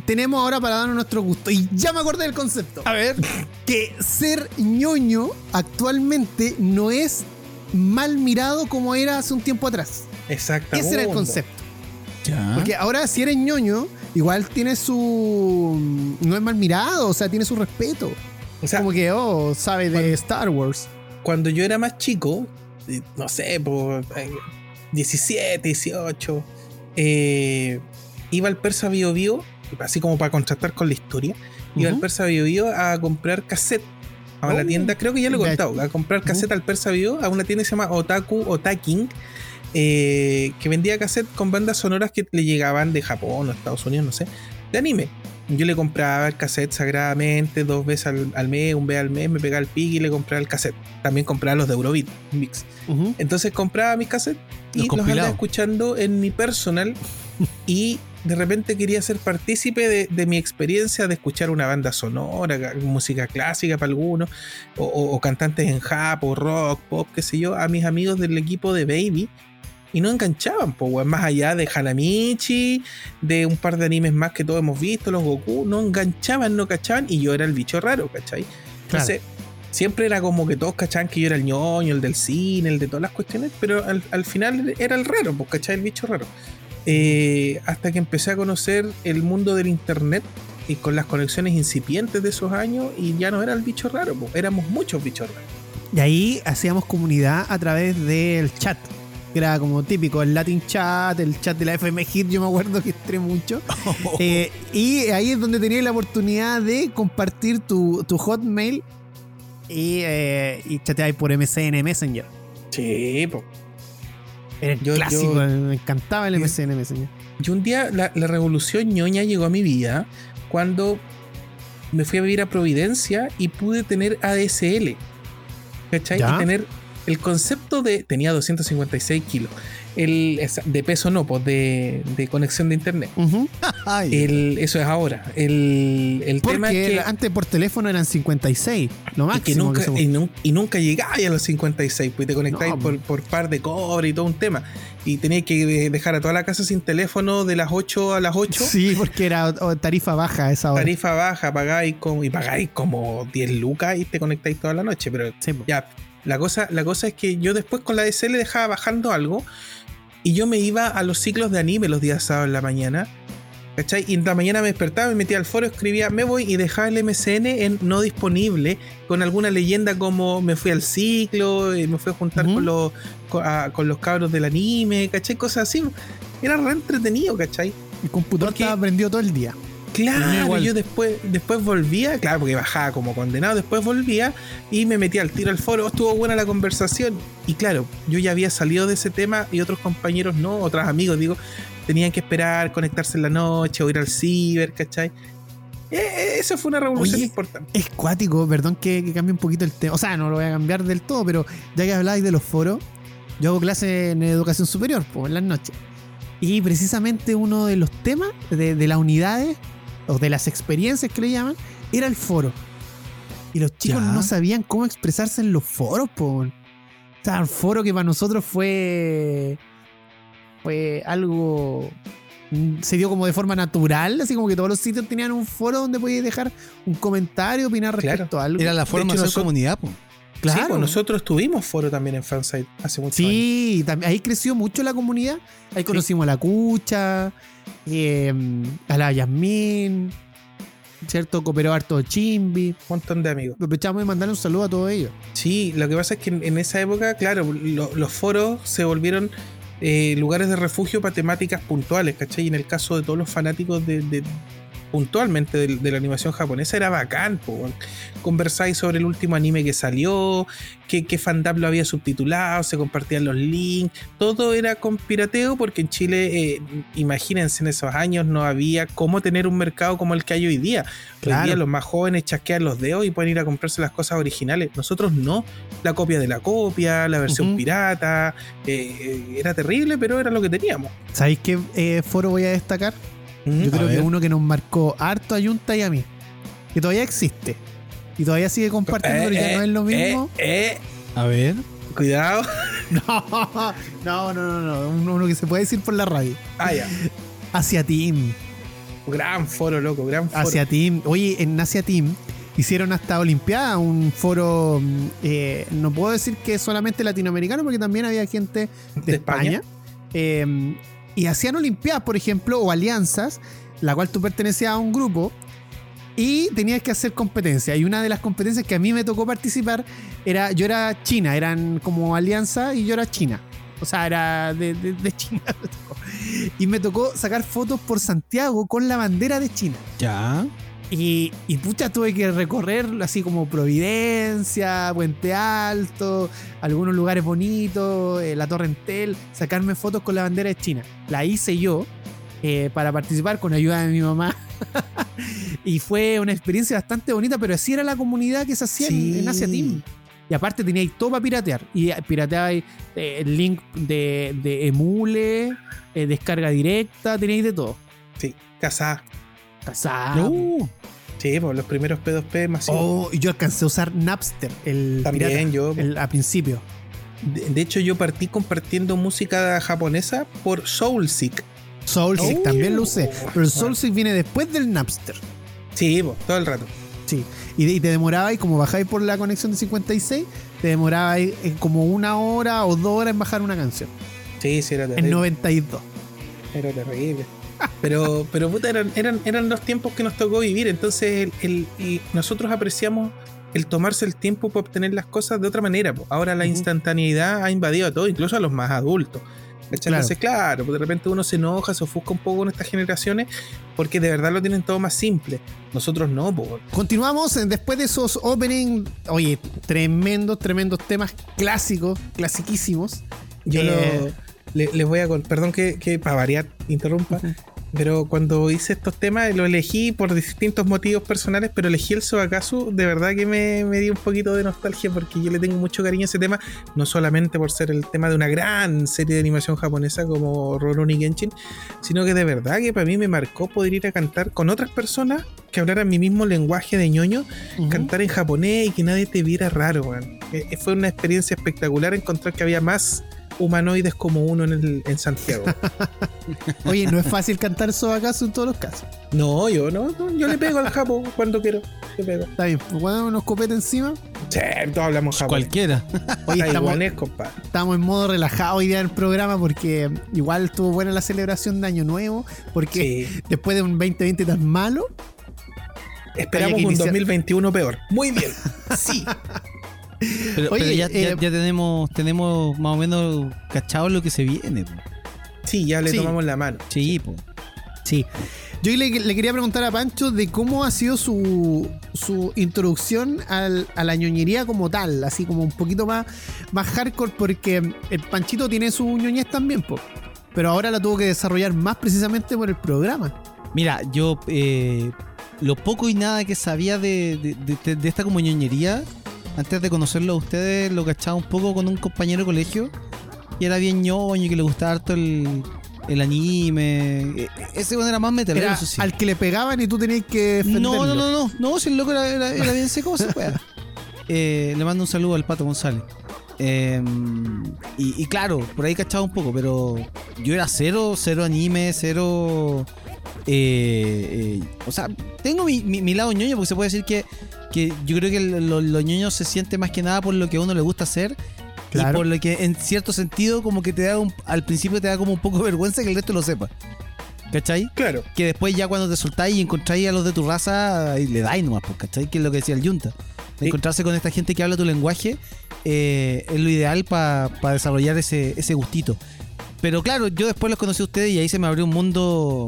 tenemos ahora para darnos nuestro gusto. Y ya me acordé del concepto. A ver. Que ser ñoño actualmente no es mal mirado como era hace un tiempo atrás. Exactamente. Ese era el concepto. Ya. Porque ahora si eres ñoño, igual tiene su... No es mal mirado, o sea, tiene su respeto. O sea, como que, oh, sabe de Star Wars. cuando yo era más chico, eh, no sé, por 17, 18, eh, iba al Persa Bio Bio así como para contrastar con la historia, iba al. Persa Bio a comprar cassette. A la Oh. tienda, creo que ya lo he contado, a comprar cassette al Persa Bio a una tienda que se llama Otaku Otaking, eh, que vendía cassette con bandas sonoras que le llegaban de Japón o Estados Unidos, no sé, de anime. Yo le compraba el cassette sagradamente dos veces al, al mes, un vez al mes, me pegaba el pique y le compraba el cassette. También compraba los de Eurobeat Mix. Entonces compraba mis cassettes y Los los, andaba escuchando en mi personal y de repente quería ser partícipe de, de mi experiencia de escuchar una banda sonora, ca- música clásica para algunos, o, o- o cantantes en rap o rock, pop, qué sé yo, a mis amigos del equipo de Baby. Y no enganchaban, pues, más allá de Hanamichi, de un par de animes más que todos hemos visto, los Goku, no enganchaban, no cachaban, y yo era el bicho raro, ¿cachai? Entonces, siempre era como que todos cachaban que yo era el ñoño, el del cine, el de todas las cuestiones, pero al, al final era el raro, pues, ¿cachai? El bicho raro. Eh, hasta que empecé a conocer el mundo del internet y con las conexiones incipientes de esos años, y ya no era el bicho raro, éramos muchos bichos raros. Y ahí hacíamos comunidad a través del chat. Que era como típico, el Latin chat, el chat de la FM Hit, yo me acuerdo que entré mucho. Eh, y ahí es donde tenías la oportunidad de compartir tu, tu hotmail y, eh, y chatear por MCN Messenger. Sí, pues. Era el Yo- clásico, yo- me encantaba el MCN Messenger. Y un día la, la revolución ñoña llegó a mi vida cuando me fui a vivir a Providencia y pude tener ADSL. ¿Cachai? Ya. Y tener el concepto de. Tenía 256 kilos. El, de peso no, pues de, de conexión de internet. El, eso es ahora. El, el tema es que. antes por teléfono eran 56, lo y máximo. que nunca, se- y, nu- y nunca llegabas a los 56, pues te conectáis No, por, por par de cobre y todo un tema. Y tenías que de- dejar a toda la casa sin teléfono de las 8 a las 8. Sí, porque era tarifa baja a esa hora. tarifa baja, pagáis como, y pagáis como 10 lucas y te conectáis toda la noche. Pero Sí, po. ya, la cosa, la cosa es que yo después con la DSL dejaba bajando algo y yo me iba a los ciclos de anime los días sábados en la mañana. ¿Cachai? Y en la mañana me despertaba, me metía al foro, escribía, me voy y dejaba el MCN en no disponible con alguna leyenda como me fui al ciclo, eh, me fui a juntar con, los, con, a- con los cabros del anime, ¿cachai? Cosas así. Era re entretenido, ¿cachai? El computador Porque- estaba prendido todo el día. Claro, yo después, después volvía, claro, porque bajaba como condenado, después volvía y me metía al tiro al foro, estuvo buena la conversación. Y claro, yo ya había salido de ese tema y otros compañeros no, otros amigos, digo, tenían que esperar, conectarse en la noche o ir al ciber, ¿cachai? Eh, eh, eso fue una revolución Oye, importante. Es cuático, perdón que, que cambie un poquito el tema. O sea, no lo voy a cambiar del todo, pero ya que habláis de los foros, yo hago clase en educación superior, pues en las noches. Y precisamente uno de los temas de, de las unidades, o de las experiencias que le llaman, era el foro. Y los chicos Ya. no sabían cómo expresarse en los foros, sea, el foro que para nosotros fue. fue algo. mm, Se dio como de forma natural, así como que todos los sitios tenían un foro donde podías dejar un comentario, opinar Claro. respecto a algo. era la forma de, hecho, hacer nosotros- comunidad, po. claro. Sí, pues nosotros tuvimos foro también en Fansite hace mucho años. Sí, tam- ahí creció mucho la comunidad. Ahí conocimos a la Cucha, eh, a la Yasmín, ¿cierto? Cooperó harto Chimbi. Un montón de amigos. Aprovechamos de mandarle un saludo a todos ellos. Sí, lo que pasa es que en, en esa época, claro, lo- los foros se volvieron eh, lugares de refugio para temáticas puntuales, ¿cachai? Y en el caso de todos los fanáticos de, de- puntualmente de, de la animación japonesa era bacán, po, conversáis sobre el último anime que salió, qué, qué fandom lo había subtitulado, se compartían los links, todo era con pirateo porque en Chile, eh, imagínense en esos años, no había cómo tener un mercado como el que hay hoy día. Hoy día los más jóvenes chasquean los dedos y pueden ir a comprarse las cosas originales. Nosotros no. La copia de la copia, la versión pirata. eh, eh, era terrible, pero era lo que teníamos. ¿Sabéis qué eh, foro voy a destacar? Yo creo que uno que nos marcó harto a Junta y a mí. Que todavía existe. Y todavía sigue compartiendo, pero ya Eh, no es lo mismo. eh, eh, A ver. cuidado. No, no, no, no, no. Uno, uno que se puede decir por la radio. Ah, ya. Hacia Team. Gran foro, loco, gran foro. Asia Team. Oye, en Asia Team hicieron hasta Olimpiada, un foro, mm, eh, no puedo decir que solamente latinoamericano, porque también había gente de, ¿De España. España? Eh, y hacían Olimpiadas, por ejemplo, o alianzas, la cual tú pertenecías a un grupo. Y tenías que hacer competencia. Y una de las competencias que a mí me tocó participar era, yo era China, eran como alianza y yo era China. O sea, era de, de- China. Y me tocó sacar fotos por Santiago con la bandera de China. Ya. Y, y pucha, tuve que recorrer así como Providencia, Puente Alto, algunos lugares bonitos, eh, la Torre Entel, sacarme fotos con la bandera de China. La hice yo eh, para participar con ayuda de mi mamá. y fue una experiencia bastante bonita, pero así era la comunidad que se hacía en- Sí. en Asia Team. Y aparte teníais todo para piratear. Y pirateabais eh, el link de, de Emule, eh, descarga directa, teníais de todo. Sí, casá. Uh, Sí, pues los primeros P2P masivos. Oh, y yo alcancé a usar Napster, el También pirata, yo. el- a principio. De, de hecho, yo partí compartiendo música japonesa por Soulseek. Soulseek Oh. también lo usé, pero el Bueno. Soulseek viene después del Napster. Sí, pues, todo el rato. Sí. Y, de- y te demoraba, y como bajáis por la conexión de 56, te demoraba eh, como una hora o dos horas en bajar una canción. Sí, sí, era En terrible. 92. Era terrible. Pero, pero puta, eran, eran, eran los tiempos que nos tocó vivir. Entonces, el, el- y nosotros apreciamos el tomarse el tiempo para obtener las cosas de otra manera. po. Ahora la instantaneidad ha invadido a todo, incluso a los más adultos. ¿Cachai? Claro. Entonces, claro, pues de repente uno se enoja, se ofusca un poco con estas generaciones porque de verdad lo tienen todo más simple. Nosotros no, po. Continuamos después de esos opening, oye, tremendos, tremendos temas clásicos, clasiquísimos. Yo Eh, lo- le- les voy a perdón que, que para variar interrumpa, pero cuando hice estos temas lo elegí por distintos motivos personales, pero elegí el Sobakasu, de verdad que me, me dio un poquito de nostalgia porque yo le tengo mucho cariño a ese tema, no solamente por ser el tema de una gran serie de animación japonesa como Rurouni Kenshin, sino que de verdad que para mí me marcó poder ir a cantar con otras personas que hablaran mi mismo lenguaje de ñoño cantar en japonés y que nadie te viera raro, weón. Eh, eh, fue una experiencia espectacular encontrar que había más humanoides como uno en, el- en Santiago. Oye, no es fácil cantar eso acaso en todos los casos. no, yo no, no, yo le pego al japo cuando quiero. Le pego. Está bien, pues cuando unos copetes encima. Sí, todos hablamos japonés. cualquiera. Oye, estamos, estamos en modo relajado hoy día en el programa porque igual estuvo buena la celebración de Año Nuevo. Porque Sí. después de un 2020 tan malo, Esperamos un iniciar- 2021 peor. Muy bien. Sí. Pero, Oye, pero ya, eh, ya- ya tenemos, tenemos más o menos cachado lo que se viene. po. Sí, ya le Sí. tomamos la mano. Sí, po. Sí. Yo le, le quería preguntar a Pancho de cómo ha sido su, su introducción al- a la ñoñería como tal, así como un poquito más, más hardcore, porque el Panchito tiene su ñoñez también, po, pero ahora la tuvo que desarrollar más precisamente por el programa. Mira, yo eh, lo poco y nada que sabía de, de- de- de- de esta como ñoñería, antes de conocerlo a ustedes, lo cachaba un poco con un compañero de colegio, y era bien ñoño, y que le gustaba harto el, el anime. E- Ese bueno era más Era eso sí. al que le pegaban y tú tenías que defenderlo. No, no, no, no, no, si el loco era, era- era bien seco, se puede. Eh, le mando un saludo al Pato González. Eh, y, y claro, por ahí cachaba un poco, pero yo era cero, cero anime, cero. eh, eh, o sea, tengo mi, mi- mi lado ñoño, porque se puede decir que, que yo creo que lo, lo ñoño se siente más que nada por lo que a uno le gusta hacer. Y por lo que en cierto sentido, como que te da un- al principio te da como un poco de vergüenza que el resto lo sepa. ¿Cachai? Claro. que después ya cuando te soltáis y encontráis a los de tu raza, ahí le dais nomás, pues, ¿cachai? Que es lo que decía el Junta. Encontrarse con esta gente que habla tu lenguaje eh, es lo ideal para desarrollar ese, ese gustito. Pero claro, yo después los conocí a ustedes y ahí se me abrió un mundo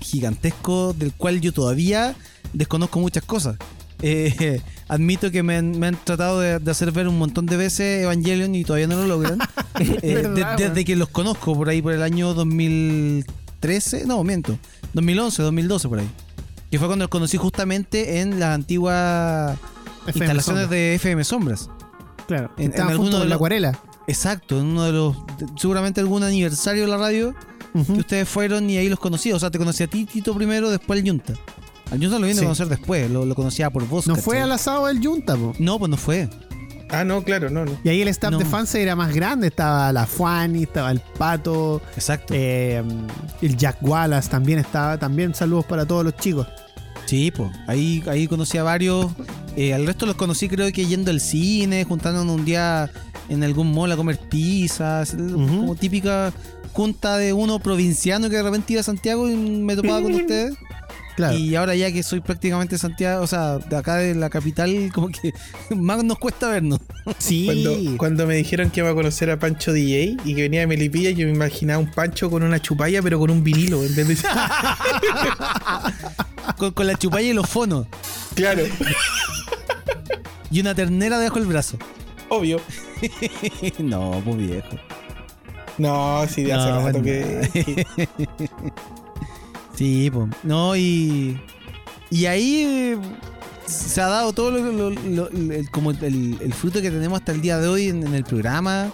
gigantesco del cual yo todavía desconozco muchas cosas. Eh, admito que me han, me han tratado de, de hacer ver un montón de veces Evangelion y todavía no lo logran. Eh, Verdad, de- weón. desde que los conozco por ahí por el año 2013, no, miento, 2011, 2012 por ahí. Que fue cuando los conocí justamente en las antiguas FM instalaciones Sombra. de FM Sombras. Claro. en- en alguno de con la acuarela. Exacto, en uno de los, seguramente algún aniversario de la radio que ustedes fueron y ahí los conocí. O sea, te conocí a ti, Tito, primero, después al Yunta. Al Yunta lo vine Sí. a conocer después, lo, lo conocía por vos. No ¿cachai? fue al asado del Junta, po. No, pues no fue. Ah, no, claro, no, no. Y ahí el staff No. de fans era más grande. Estaba la Fuani, estaba el Pato, Exacto. eh, el Jack Wallace también estaba. También saludos para todos los chicos. Sí, pues. Ahí, ahí conocí a varios. Eh, al resto los conocí, creo que yendo al cine, juntándonos un día en algún mall a comer pizzas. Como típica junta de uno provinciano que de repente iba a Santiago y me topaba con ustedes. Claro. Y ahora ya que soy prácticamente Santiago, o sea, de acá de la capital, como que más nos cuesta vernos. Sí. Cuando, cuando me dijeron que iba a conocer a Pancho DJ y que venía de Melipilla, yo me imaginaba un Pancho con una chupalla, pero con un vinilo en vez de. con, con la chupalla y los fonos. claro, Y una ternera debajo del brazo. obvio. no, muy viejo. No, sí, de hace No, rato bueno. que. Sí, pues. No, y. Y ahí eh, se ha dado todo lo, lo- lo- el, como el, el fruto que tenemos hasta el día de hoy en, en el programa.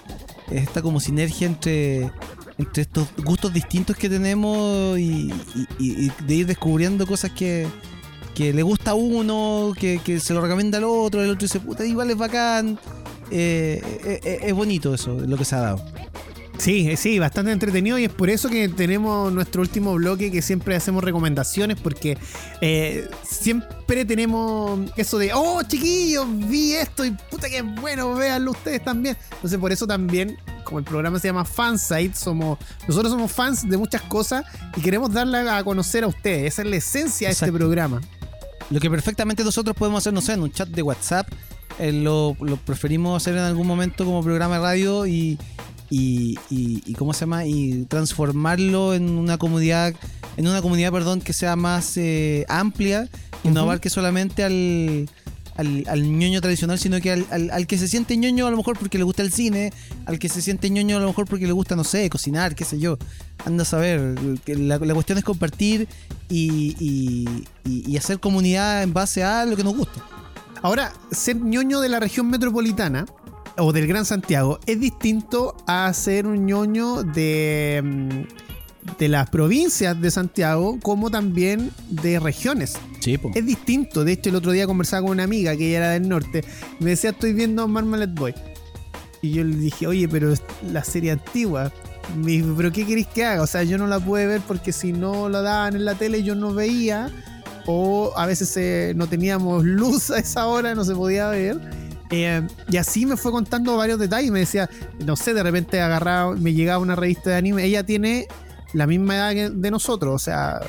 Esta como sinergia entre, entre estos gustos distintos que tenemos y, de ir descubriendo cosas que, que le gusta a uno, que, que se lo recomienda al otro, el otro dice, puta, igual es bacán. Eh, eh, eh, es bonito eso, lo que se ha dado. Sí, sí, bastante entretenido y es por eso que tenemos nuestro último bloque que siempre hacemos recomendaciones porque eh, siempre tenemos eso de, oh chiquillos, vi esto y puta que bueno, véanlo ustedes también. Entonces por eso también, como el programa se llama Fansite, somos, nosotros somos fans de muchas cosas y queremos darla a conocer a ustedes. Esa es la esencia de este programa. Lo que perfectamente nosotros podemos hacer, no sé, en un chat de WhatsApp, eh, lo, lo preferimos hacer en algún momento como programa de radio y, y, y- y ¿cómo se llama? Y transformarlo en una comunidad, en una comunidad, perdón, que sea más eh, amplia y no Ujú. abarque solamente al, al, al ñoño tradicional, sino que al, al- al que se siente ñoño a lo mejor porque le gusta el cine, al que se siente ñoño a lo mejor porque le gusta, no sé, cocinar, qué sé yo. Anda a saber. que La, la cuestión es compartir y, y- y- y hacer comunidad en base a lo que nos gusta. Ahora, ser ñoño de la región metropolitana o del Gran Santiago es distinto a ser un ñoño de, mm, de las provincias de Santiago como también de regiones. Sí. Es distinto. De hecho, el otro día conversaba con una amiga que ella era del norte. y Me decía, estoy viendo Marmalade Boy. Y yo le dije, oye, pero es la serie antigua. Me dijo, pero ¿qué queréis que haga? O sea, yo no la pude ver porque si no la daban en la tele yo no veía. O a veces eh, no teníamos luz a esa hora, no se podía ver. Eh, y así me fue contando varios detalles. Me decía, no sé, de repente agarraba, me llegaba una revista de anime. Ella tiene la misma edad que de nosotros, o sea,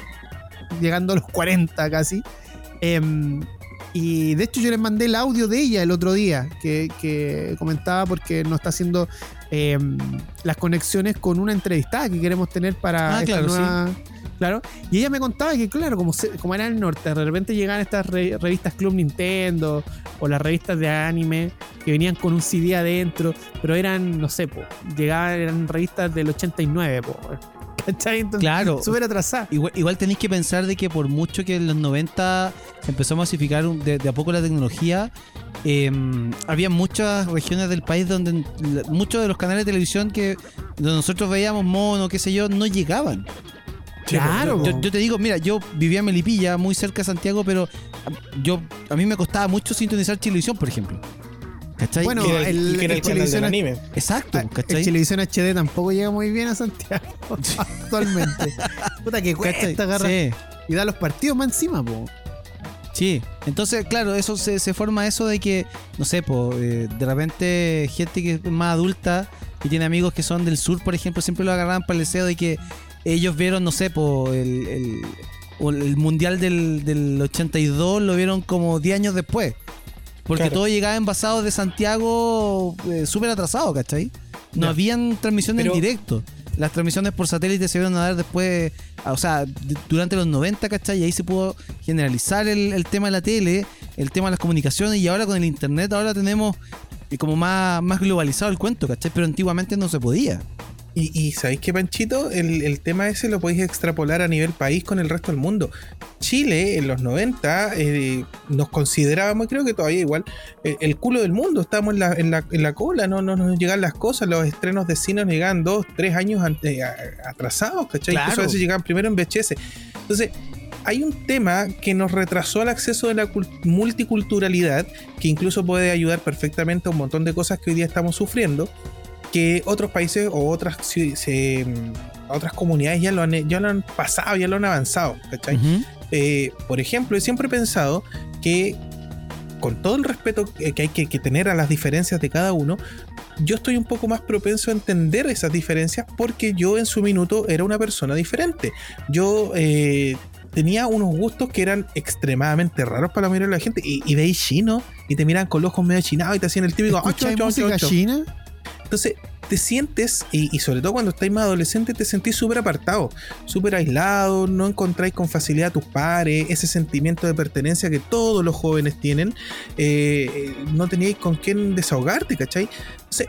llegando a los 40 casi. Em, y de hecho yo les mandé el audio de ella el otro día, que, que comentaba porque nos está haciendo em, las conexiones con una entrevistada que queremos tener para Ah, esta claro, nueva... Claro. Y ella me contaba que, claro, como, se- como era el norte, de repente llegaban estas re- revistas Club Nintendo o las revistas de anime que venían con un CD adentro, pero eran, no sé, po, llegaban, eran revistas del 89, po. Entonces, Claro. súper atrasadas. Igual, igual tenéis que pensar de que por mucho que en los 90 se empezó a masificar un- de, de a poco la tecnología, eh, había muchas regiones del país donde muchos de los canales de televisión que donde nosotros veíamos mono, qué sé yo, no llegaban. Claro, Yo, yo te digo, mira, yo vivía en Melipilla, muy cerca de Santiago, pero yo a mí me costaba mucho sintonizar Televisión, por ejemplo. ¿Cachai? Bueno, que era el- y que era el el canal del anime. Exacto, Ah, ¿cachai? El Televisión HD tampoco llega muy bien a Santiago actualmente. Puta que cuesta agarrar Sí. y da los partidos más encima, po. Sí, entonces, claro, eso se, se forma eso de que, no sé, po, eh, de repente gente que es más adulta y tiene amigos que son del sur, por ejemplo, siempre lo agarraban para el deseo de que ellos vieron, no sé, po, el, el, mundial del, del 82 lo vieron como 10 años después. Porque Claro. todo llegaba envasado de Santiago eh, súper atrasado, ¿cachai? No Ya. habían transmisiones Pero- en directo. Las transmisiones por satélite se vieron a dar después, o sea, durante los 90, ¿cachai? Y ahí se pudo generalizar el, el tema de la tele, el tema de las comunicaciones y ahora con el internet, ahora tenemos eh, como más, más globalizado el cuento, ¿cachai? Pero antiguamente no se podía. Y, y ¿sabéis qué, Panchito? El, el tema ese lo podéis extrapolar a nivel país con el resto del mundo. Chile, en los 90, eh, nos considerábamos, creo que todavía igual, eh, el culo del mundo. Estábamos en la, en la, en la cola, no, no nos llegan las cosas. Los estrenos de cine nos llegaban dos, tres años ante- a- atrasados, ¿cachai? Claro. Incluso a veces llegaban primero en VHS. Entonces, hay un tema que nos retrasó al acceso de la cul- multiculturalidad, que incluso puede ayudar perfectamente a un montón de cosas que hoy día estamos sufriendo que otros países o otras, se- otras comunidades ya lo, han, ya lo han pasado, ya lo han avanzado. ¿cachai? Eh, por ejemplo, yo siempre he pensado que con todo el respeto que hay que, que tener a las diferencias de cada uno, yo estoy un poco más propenso a entender esas diferencias porque yo en su minuto era una persona diferente. Yo eh, tenía unos gustos que eran extremadamente raros para la mayoría de la gente. Y, y veis chino y te miran con los ojos medio chinados y te hacían el típico. ¿Escucháis "Ocho, ocho, música ocho". china? Entonces, te sientes, y, sobre todo cuando estáis más adolescente, te sentís súper apartado, súper aislado, no encontráis con facilidad a tus pares, ese sentimiento de pertenencia que todos los jóvenes tienen, eh, no teníais con quién desahogarte, ¿cachai? Entonces,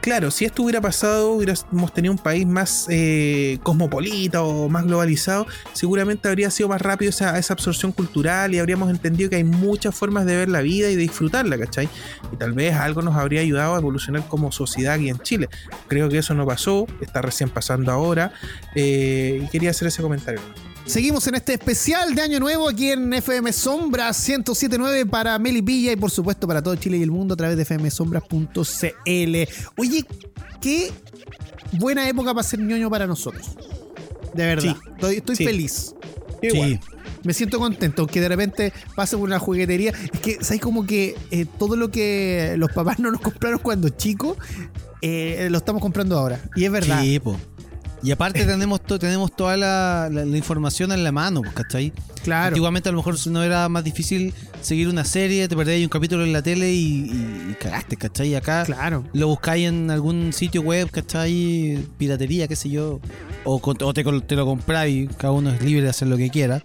claro, si esto hubiera pasado, hubiéramos tenido un país más eh, cosmopolita o más globalizado, seguramente habría sido más rápido esa, esa absorción cultural y habríamos entendido que hay muchas formas de ver la vida y de disfrutarla, ¿cachai? Y tal vez algo nos habría ayudado a evolucionar como sociedad aquí en Chile. Creo que eso no pasó, está recién pasando ahora eh, y quería hacer ese comentario. Seguimos en este especial de Año Nuevo aquí en FM Sombras 1079 para Meli Villa y por supuesto para todo Chile y el mundo a través de fmsombras.cl. Oye, qué buena época para ser ñoño para nosotros. De verdad. Sí. Estoy, estoy Sí. feliz. Igual. Me siento contento, aunque de repente pase por una juguetería. Es que, ¿sabes? Como que eh, todo lo que los papás no nos compraron cuando chicos, eh, lo estamos comprando ahora. Y es verdad. Sí, po. Y aparte tenemos, to- tenemos toda la, la- la información en la mano, pues, ¿cachai? Claro. Antiguamente a lo mejor no era más difícil seguir una serie, te perdías un capítulo en la tele y, y- y cagaste, ¿cachai? Acá Claro. lo buscáis en algún sitio web, ¿cachai? Piratería, qué sé yo. O, o te, te lo compráis, cada uno es libre de hacer lo que quiera.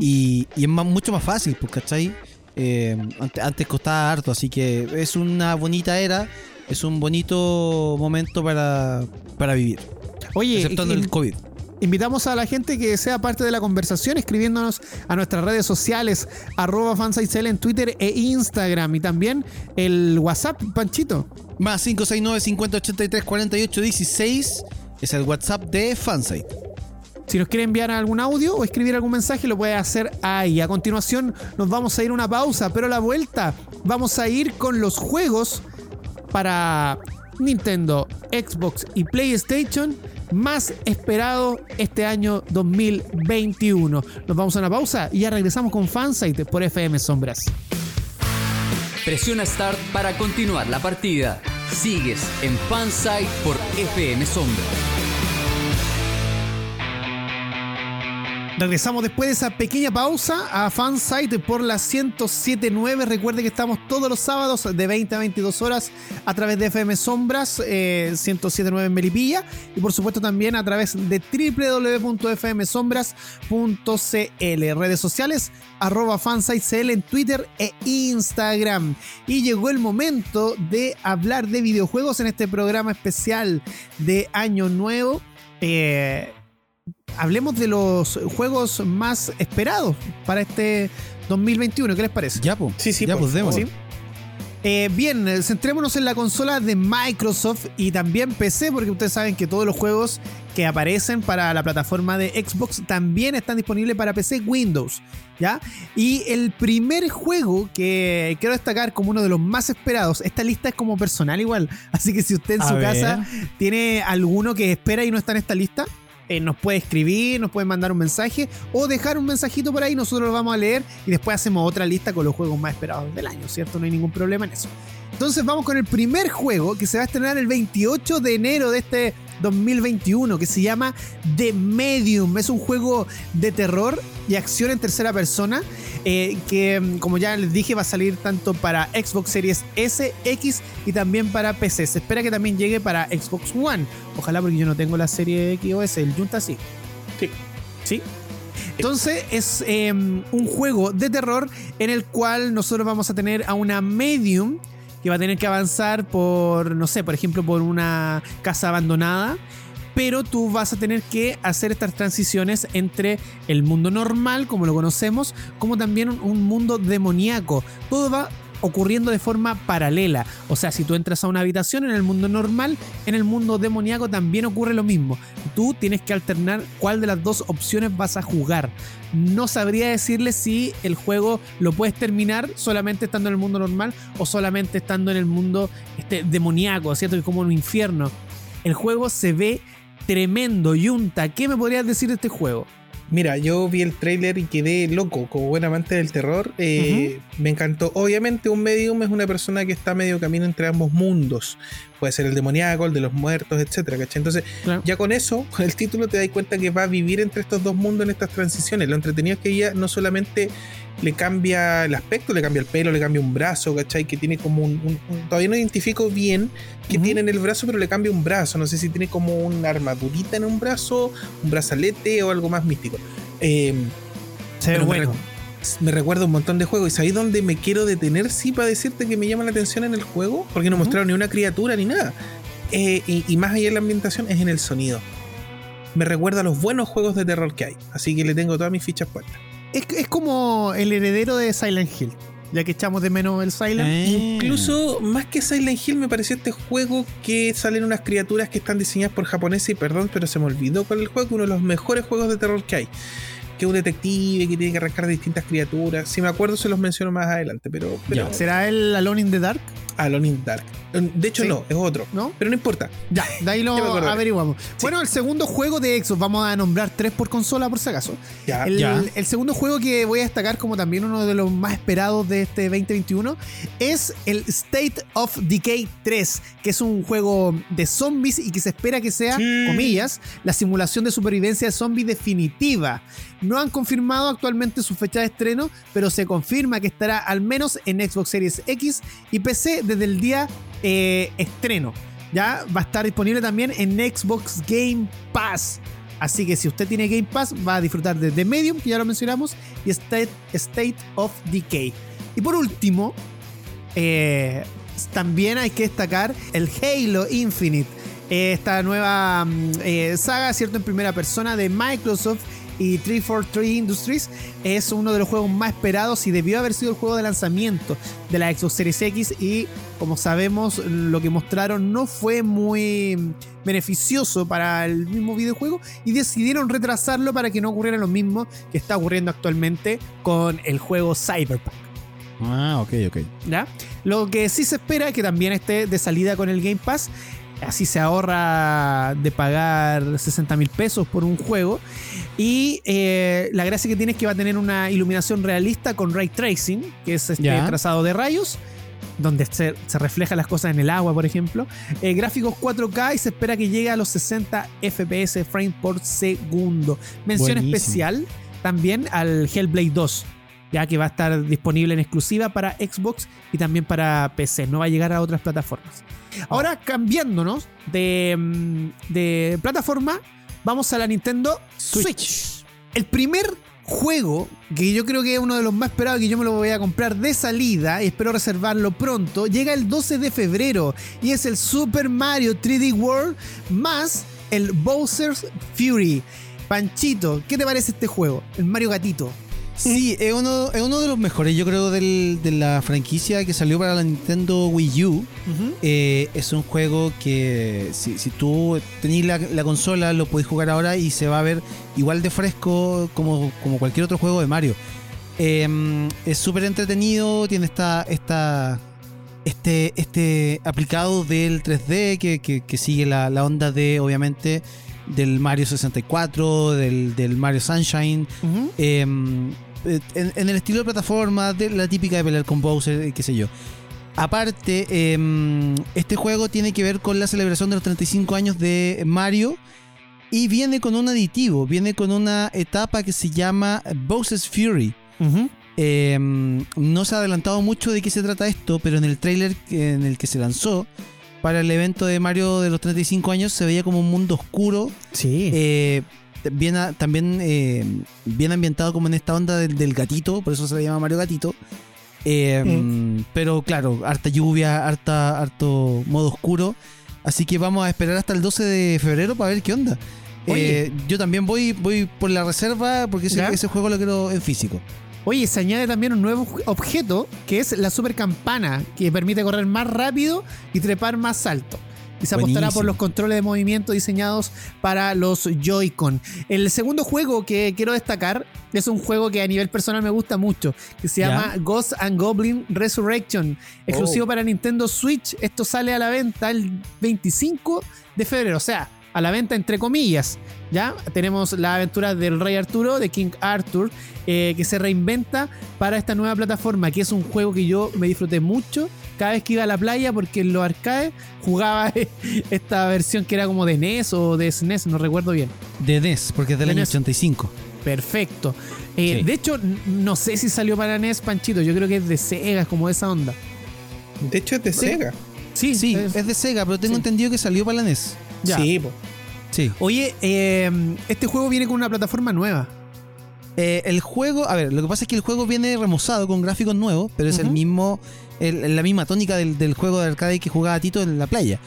Y es más- mucho más fácil, pues, ¿cachai? Eh, antes, antes costaba harto, así que es una bonita era, es un bonito momento para, para vivir. Oye, exceptuando y- el COVID. Invitamos a la gente que sea parte de la conversación escribiéndonos a nuestras redes sociales, arroba fansitecl en Twitter e Instagram y también el WhatsApp, Panchito. Más 569 5083 48 16 es el WhatsApp de Fansite. Si nos quiere enviar algún audio o escribir algún mensaje, lo puede hacer ahí. A continuación nos vamos a ir a una pausa, pero a la vuelta vamos a ir con los juegos para Nintendo, Xbox y PlayStation más esperado este año 2021. Nos vamos a una pausa y ya regresamos con Fansite por FM Sombras. Presiona Start para continuar la partida. Sigues en Fansite por FM Sombra. Regresamos después de esa pequeña pausa a Fansite por la 1079. Recuerde que estamos todos los sábados de 20 a 22 horas a través de FM Sombras eh, 1079 en Melipilla y por supuesto también a través de www.fmsombras.cl. Redes sociales arroba fansitecl en Twitter e Instagram. Y llegó el momento de hablar de videojuegos en este programa especial de Año Nuevo. Eh, hablemos de los juegos más esperados para este 2021. ¿Qué les parece? Ya, pues. Sí, sí, ya, pues. ¿Sí? Eh, bien, eh, centrémonos en la consola de Microsoft y también PC, porque ustedes saben que todos los juegos que aparecen para la plataforma de Xbox también están disponibles para PC Windows. ¿Ya? Y el primer juego que quiero destacar como uno de los más esperados, esta lista es como personal igual, así que si usted en A su ver. casa tiene alguno que espera y no está en esta lista, eh, nos puede escribir, nos puede mandar un mensaje o dejar un mensajito por ahí, nosotros lo vamos a leer y después hacemos otra lista con los juegos más esperados del año, ¿cierto? No hay ningún problema en eso. Entonces vamos con el primer juego que se va a estrenar el 28 de enero de este 2021, que se llama The Medium. Es un juego de terror y acción en tercera persona eh, que, mm, como ya les dije, va a salir tanto para Xbox Series S, X y también para PC. Se espera que también llegue para Xbox One. Ojalá porque yo no tengo la serie X o S, el Junta sí. Sí. ¿Sí? Entonces es eh, un juego de terror en el cual nosotros vamos a tener a una medium va a tener que avanzar por, no sé, por ejemplo, por una casa abandonada. Pero tú vas a tener que hacer estas transiciones entre el mundo normal, como lo conocemos, como también un mundo demoníaco. Todo va ocurriendo de forma paralela. O sea, si tú entras a una habitación en el mundo normal, en el mundo demoníaco también ocurre lo mismo. Tú tienes que alternar cuál de las dos opciones vas a jugar. No sabría decirle si el juego lo puedes terminar solamente estando en el mundo normal o solamente estando en el mundo este, demoníaco, ¿cierto? Que como un infierno. El juego se ve tremendo. Yunta, ¿qué me podrías decir de este juego? Mira, yo vi el tráiler y quedé loco, como buen amante del terror. eh, Me encantó. Obviamente, un medium es una persona que está medio camino entre ambos mundos. Puede ser el demoníaco, el de los muertos, etcétera, ¿cachai? Entonces, Claro. ya con eso, con el título, te das cuenta que va a vivir entre estos dos mundos en estas transiciones. Lo entretenido es que ella no solamente le cambia el aspecto, le cambia el pelo, le cambia un brazo, ¿cachai? Que tiene como un. un- un- todavía no identifico bien qué Ujú. tiene en el brazo, pero le cambia un brazo. No sé si tiene como una armadurita en un brazo, un brazalete o algo más místico. Eh, Se ve bueno. Me recuerda un montón de juegos. ¿Y sabéis dónde me quiero detener? Sí, para decirte que me llama la atención en el juego. Porque no mostraron ni una criatura ni nada. Eh, y, y más allá de la ambientación, es en el sonido. Me recuerda a los buenos juegos de terror que hay. Así que le tengo todas mis fichas puestas. Es, es como el heredero de Silent Hill. Ya que echamos de menos el Silent. Eh. Incluso más que Silent Hill, me pareció este juego que salen unas criaturas que están diseñadas por japoneses. Y perdón, pero se me olvidó con el juego. Uno de los mejores juegos de terror que hay. Que es un detective que tiene que arrancar distintas criaturas. Si me acuerdo, se los menciono más adelante. Pero, pero ¿Será el Alone in the Dark? Alone in Dark. De hecho, Sí. no, es otro. ¿No? Pero no importa. Ya, de ahí lo averiguamos. Bueno, el segundo juego de Xbox, vamos a nombrar tres por consola por si acaso. Ya. El, ya. el segundo juego que voy a destacar como también uno de los más esperados de este 2021 es el State of Decay 3, que es un juego de zombies y que se espera que sea, Sí. comillas, la simulación de supervivencia de zombies definitiva. No han confirmado actualmente su fecha de estreno, pero se confirma que estará al menos en Xbox Series X y PC desde el día eh, estreno. Ya va a estar disponible también en Xbox Game Pass. Así que si usted tiene Game Pass, va a disfrutar de The Medium, que ya lo mencionamos, y State, State of Decay. Y por último, eh, también hay que destacar el Halo Infinite. Esta nueva mm, eh, saga, ¿cierto? En primera persona de Microsoft y 343 Industries es uno de los juegos más esperados y debió haber sido el juego de lanzamiento de la Xbox Series X y como sabemos lo que mostraron no fue muy beneficioso para el mismo videojuego y decidieron retrasarlo para que no ocurriera lo mismo que está ocurriendo actualmente con el juego Cyberpunk. Ah, ok, ok. ¿ya? Lo que sí se espera es que también esté de salida con el Game Pass. Así se ahorra de pagar 60 mil pesos por un juego. Y eh, la gracia que tiene es que va a tener una iluminación realista con ray tracing, que es este trazado de rayos, donde se, se reflejan las cosas en el agua, por ejemplo. Eh, gráficos 4K y se espera que llegue a los 60 FPS frame por segundo. Mención Buenísimo. especial también al Hellblade 2 ya que va a estar disponible en exclusiva para Xbox y también para PC, no va a llegar a otras plataformas. Ahora cambiándonos de, mm, de plataforma, vamos a la Nintendo Switch. El primer juego que yo creo que es uno de los más esperados que yo me lo voy a comprar de salida y espero reservarlo pronto, llega el 12 de febrero y es el Super Mario 3D World más el Bowser's Fury. Panchito, ¿qué te parece este juego? El Mario Gatito. Sí, es uno, es uno de los mejores, yo creo, del- de la franquicia que salió para la Nintendo Wii U. Eh, es un juego que si, si tú tenés la, la consola, lo podés jugar ahora y se va a ver igual de fresco como, como cualquier otro juego de Mario. Eh, es súper entretenido, tiene esta, esta, este, este aplicado del 3D que, que- que sigue la, la onda de, obviamente, del Mario 64, del, del Mario Sunshine. Eh, en, en el estilo de plataforma, de la típica de pelear con Bowser, eh, qué sé yo. Aparte, eh, este juego tiene que ver con la celebración de los 35 años de Mario y viene con un aditivo, viene con una etapa que se llama Bowser's Fury. Eh, no se ha adelantado mucho de qué se trata esto, pero en el tráiler que- en el que se lanzó para el evento de Mario de los 35 años se veía como un mundo oscuro Sí. eh, bien también eh, bien ambientado como en esta onda del, del gatito, por eso se le llama Mario Gatito. Eh, Mm. Pero claro, harta lluvia, harta, harto modo oscuro. Así que vamos a esperar hasta el 12 de febrero para ver qué onda. Eh, yo también voy, voy por la reserva porque ese, ese juego lo quiero en físico. Oye, se añade también un nuevo objeto que es la super campana, que permite correr más rápido y trepar más alto. Y se apostará por los controles de movimiento diseñados para los Joy-Con. El segundo juego que quiero destacar es un juego que a nivel personal me gusta mucho, que se llama Ghost and Goblin Resurrection, exclusivo Oh. para Nintendo Switch. Esto sale a la venta el 25 de febrero, o sea, a la venta entre comillas. ¿Ya? Tenemos la aventura del Rey Arturo, de King Arthur, eh, que se reinventa para esta nueva plataforma, que es un juego que yo me disfruté mucho cada vez que iba a la playa, porque en los arcades jugaba esta versión que era como de NES o de SNES, no recuerdo bien. De NES, porque es del De año NES. 85. Perfecto. Eh, Sí. De hecho, no sé si salió para NES, Panchito, yo creo que es de Sega, es como esa onda. De hecho, es de Sega. Sí, Sí, es- es de Sega, pero tengo sí. entendido que salió para la NES. Ya. Sí, po. Sí. Oye, eh, este juego viene con una plataforma nueva. Eh, el juego, a ver, lo que pasa es que el juego viene remozado con gráficos nuevos, pero es el mismo, el- la misma tónica del, del juego de arcade que jugaba Tito en la playa.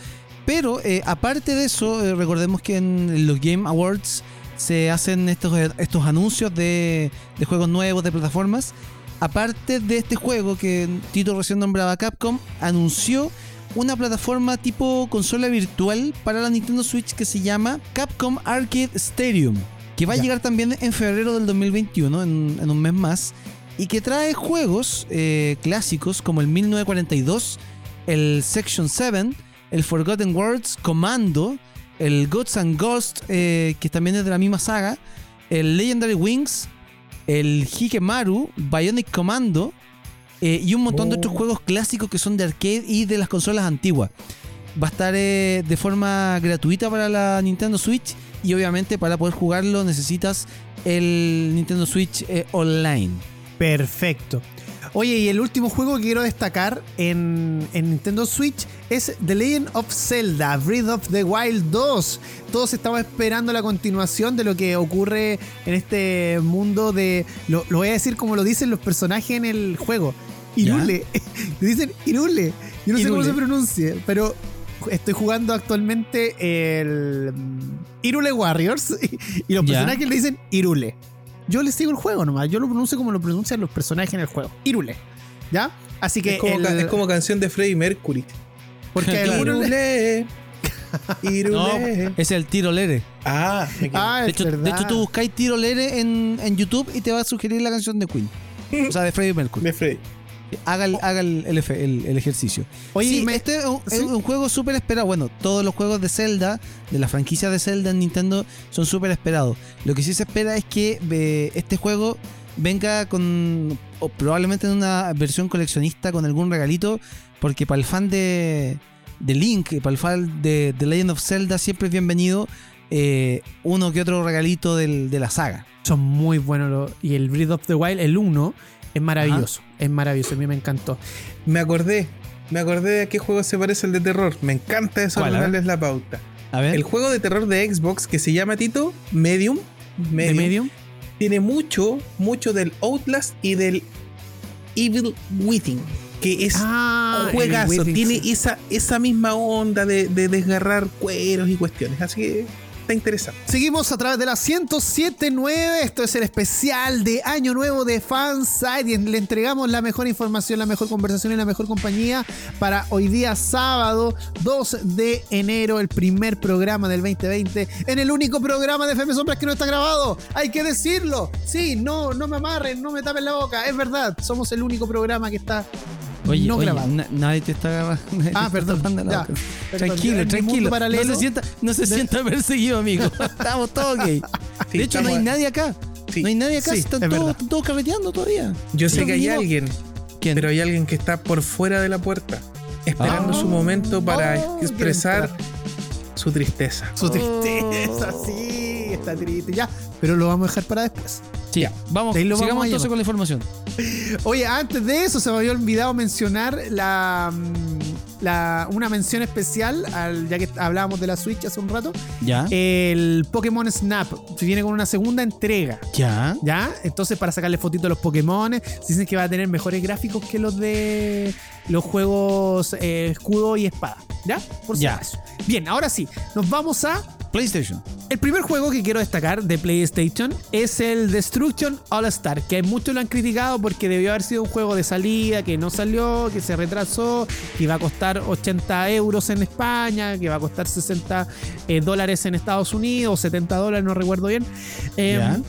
Pero eh, aparte de eso, eh, recordemos que en los Game Awards se hacen estos, estos anuncios de, de juegos nuevos, de plataformas. Aparte de este juego que Tito recién nombraba Capcom, anunció una plataforma tipo consola virtual para la Nintendo Switch que se llama Capcom Arcade Stadium, que va a llegar también en febrero del 2021, en, en un mes más, y que trae juegos eh, clásicos como el 1942, el Section 7, el Forgotten Worlds, Commando, el Gods and Ghosts, eh, que también es de la misma saga, el Legendary Wings, el Hikemaru, Bionic Commando eh, y un montón de Oh. otros juegos clásicos que son de arcade y de las consolas antiguas. Va a estar eh, de forma gratuita para la Nintendo Switch y obviamente para poder jugarlo necesitas el Nintendo Switch eh, Online. Perfecto. Oye, y el último juego que quiero destacar en, en Nintendo Switch es The Legend of Zelda, Breath of the Wild 2. Todos estamos esperando la continuación de lo que ocurre en este mundo de... Lo, lo voy a decir como lo dicen los personajes en el juego. Irule. Le dicen Irule. Yo no sé cómo se pronuncie, pero estoy jugando actualmente el mm, Irule Warriors y los Ya. personajes le dicen Irule. Yo le sigo el juego nomás, yo lo pronuncio como lo pronuncian los personajes en el juego. Irule. ¿Ya? Así que Es como, el- ca- es como canción de Freddie Mercury. porque el. Irule- Irule. No, es el tiro lere. Ah, equivoqué. Ah, De hecho, de hecho, tú buscáis tiro lere en, en YouTube y te va a sugerir la canción de Queen. O sea, de Freddie Mercury. de Freddie. Haga el, haga el, el efe- el- el ejercicio. Oye, sí, me- este es un, es ¿sí? un juego súper esperado. Bueno, todos los juegos de Zelda, de la franquicia de Zelda en Nintendo, son súper esperados. Lo que sí se espera es que eh, este juego venga con, o probablemente en una versión coleccionista con algún regalito, porque para el fan de, de Link, para el fan de The Legend of Zelda, siempre es bienvenido eh, uno que otro regalito del- de la saga. Son muy buenos los- y el Breath of the Wild, el 1, es maravilloso. Es maravilloso, a mí me encantó. Me acordé. Me acordé de a qué juego se parece el de terror. Me encanta ¿Cuál, a desordenarles la pauta. A ver. El juego de terror de Xbox que se llama Tito Medium. ¿De Medium, Medium? Tiene mucho, mucho del Outlast y del Evil Within. Que es Ah, un juegazo. Within, Tiene sí. esa, esa misma onda de, de desgarrar cueros y cuestiones. Así que está interesante. Seguimos a través de la 1079. Esto es el especial de Año Nuevo de Fanside. Le entregamos la mejor información, la mejor conversación y la mejor compañía para hoy día sábado 2 de enero, el primer programa del 2020. En el único programa de FM Sombras que no está grabado. Hay que decirlo. Sí, no, no me amarren, no me tapen la boca. Es verdad, somos el único programa que está Oye, no oye, grabado. na- nadie te está te Ah, perdón, la ya. Perdón, Tranquilo, tranquilo. paralelo- no se sienta, no se sienta perseguido, amigo. Estamos todos. Sí, de hecho, no hay nadie acá. Sí. No hay nadie acá. Sí, están, es todos, verdad. están todos carreteando todavía. Yo sé que hay alguien, ¿Quién? pero hay alguien que está por fuera de la puerta, esperando Ah. su momento para Oh, expresar su tristeza. su tristeza. Sí, está triste. Ya, pero lo vamos a dejar para después. Sí, vamos, ahí lo sigamos vamos entonces con la información. Oye, antes de eso se me había olvidado mencionar la, mm, la una mención especial, al, ya que hablábamos de la Switch hace un rato. Ya. El Pokémon Snap se viene con una segunda entrega. ya. ¿Ya? Entonces, para sacarle fotitos a los Pokémon, dicen que va a tener mejores gráficos que los de los juegos eh, escudo y espada. ¿Ya? Por si Ya. acaso. Bien, ahora sí, nos vamos a PlayStation. el primer juego que quiero destacar de PlayStation es el Destruction All Star, que muchos lo han criticado porque debió haber sido un juego de salida, que no salió, que se retrasó, que iba a costar 80 euros en España, que va a costar 60 eh, dólares en Estados Unidos, 70 dólares, no recuerdo bien. Eh, Ya.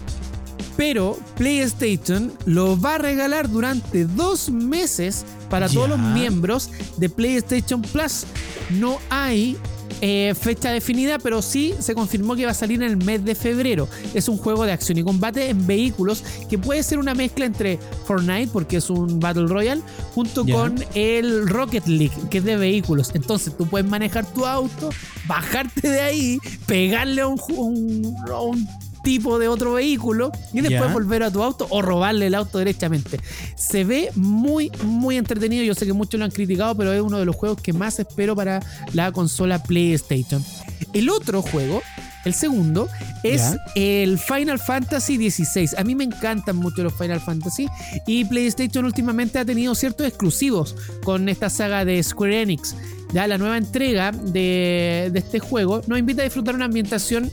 pero PlayStation lo va a regalar durante dos meses para todos los miembros de PlayStation Plus. No hay eh, fecha definida, pero sí se confirmó que va a salir en el mes de febrero. Es un juego de acción y combate en vehículos que puede ser una mezcla entre Fortnite, porque es un Battle Royale, junto con el Rocket League, que es de vehículos. Entonces tú puedes manejar tu auto, bajarte de ahí, pegarle a un, un- a un tipo de otro vehículo y después volver a tu auto o robarle el auto directamente. Se ve muy, muy entretenido. Yo sé que muchos lo han criticado, pero es uno de los juegos que más espero para la consola PlayStation. El otro juego, el segundo, es Ya. el Final Fantasy XVI. A mí me encantan mucho los Final Fantasy y PlayStation últimamente ha tenido ciertos exclusivos con esta saga de Square Enix. Ya la nueva entrega de, de este juego nos invita a disfrutar una ambientación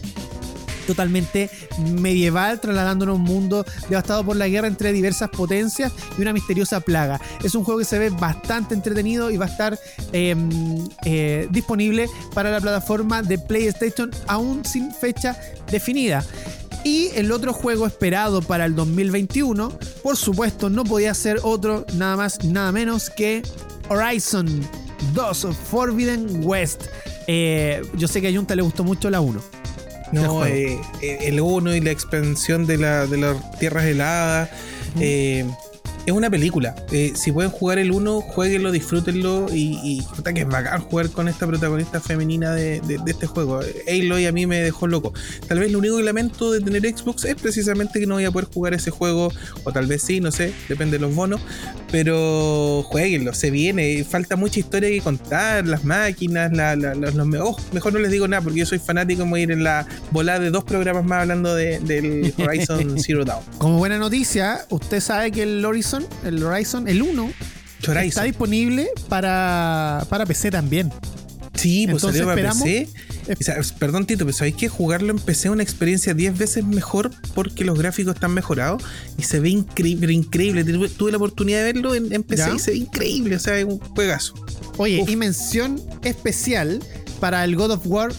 totalmente medieval, trasladándonos a un mundo devastado por la guerra entre diversas potencias y una misteriosa plaga. Es un juego que se ve bastante entretenido y va a estar eh, eh, disponible para la plataforma de PlayStation aún sin fecha definida. Y el otro juego esperado para el 2021, por supuesto, no podía ser otro, nada más, nada menos que Horizon 2 Forbidden West. Eh, yo sé que a Junta le gustó mucho la 1. No, eh, eh, el 1 y la expansión de, la, de las tierras heladas. eh, es una película. Eh, si pueden jugar el 1, jueguenlo, disfrútenlo. Y, y puta que es bacán jugar con esta protagonista femenina de, de- de este juego. Aloy a mí me dejó loco. Tal vez lo único que lamento de tener Xbox es precisamente que no voy a poder jugar ese juego. O tal vez sí, no sé, depende de los bonos. Pero jueguenlo, se viene. Falta mucha historia que contar. Las máquinas, la- la- los, los- oh, mejor no les digo nada porque yo soy fanático. Voy a ir en la volada de dos programas más hablando de- del Horizon Zero Dawn. Como buena noticia, usted sabe que el Horizon, el Horizon, el 1, está disponible para, para PC también. Sí, pues Entonces, salió para esperamos- PC. O sea, perdón, Tito, pero ¿sabéis que jugarlo en PC es una experiencia 10 veces mejor porque los gráficos están mejorados y se ve increíble, increíble. Tuve tuve la oportunidad de verlo en, en PC ¿Ya? y se ve increíble, o sea, es un juegazo. Oye, Uf. y mención especial para el God of War,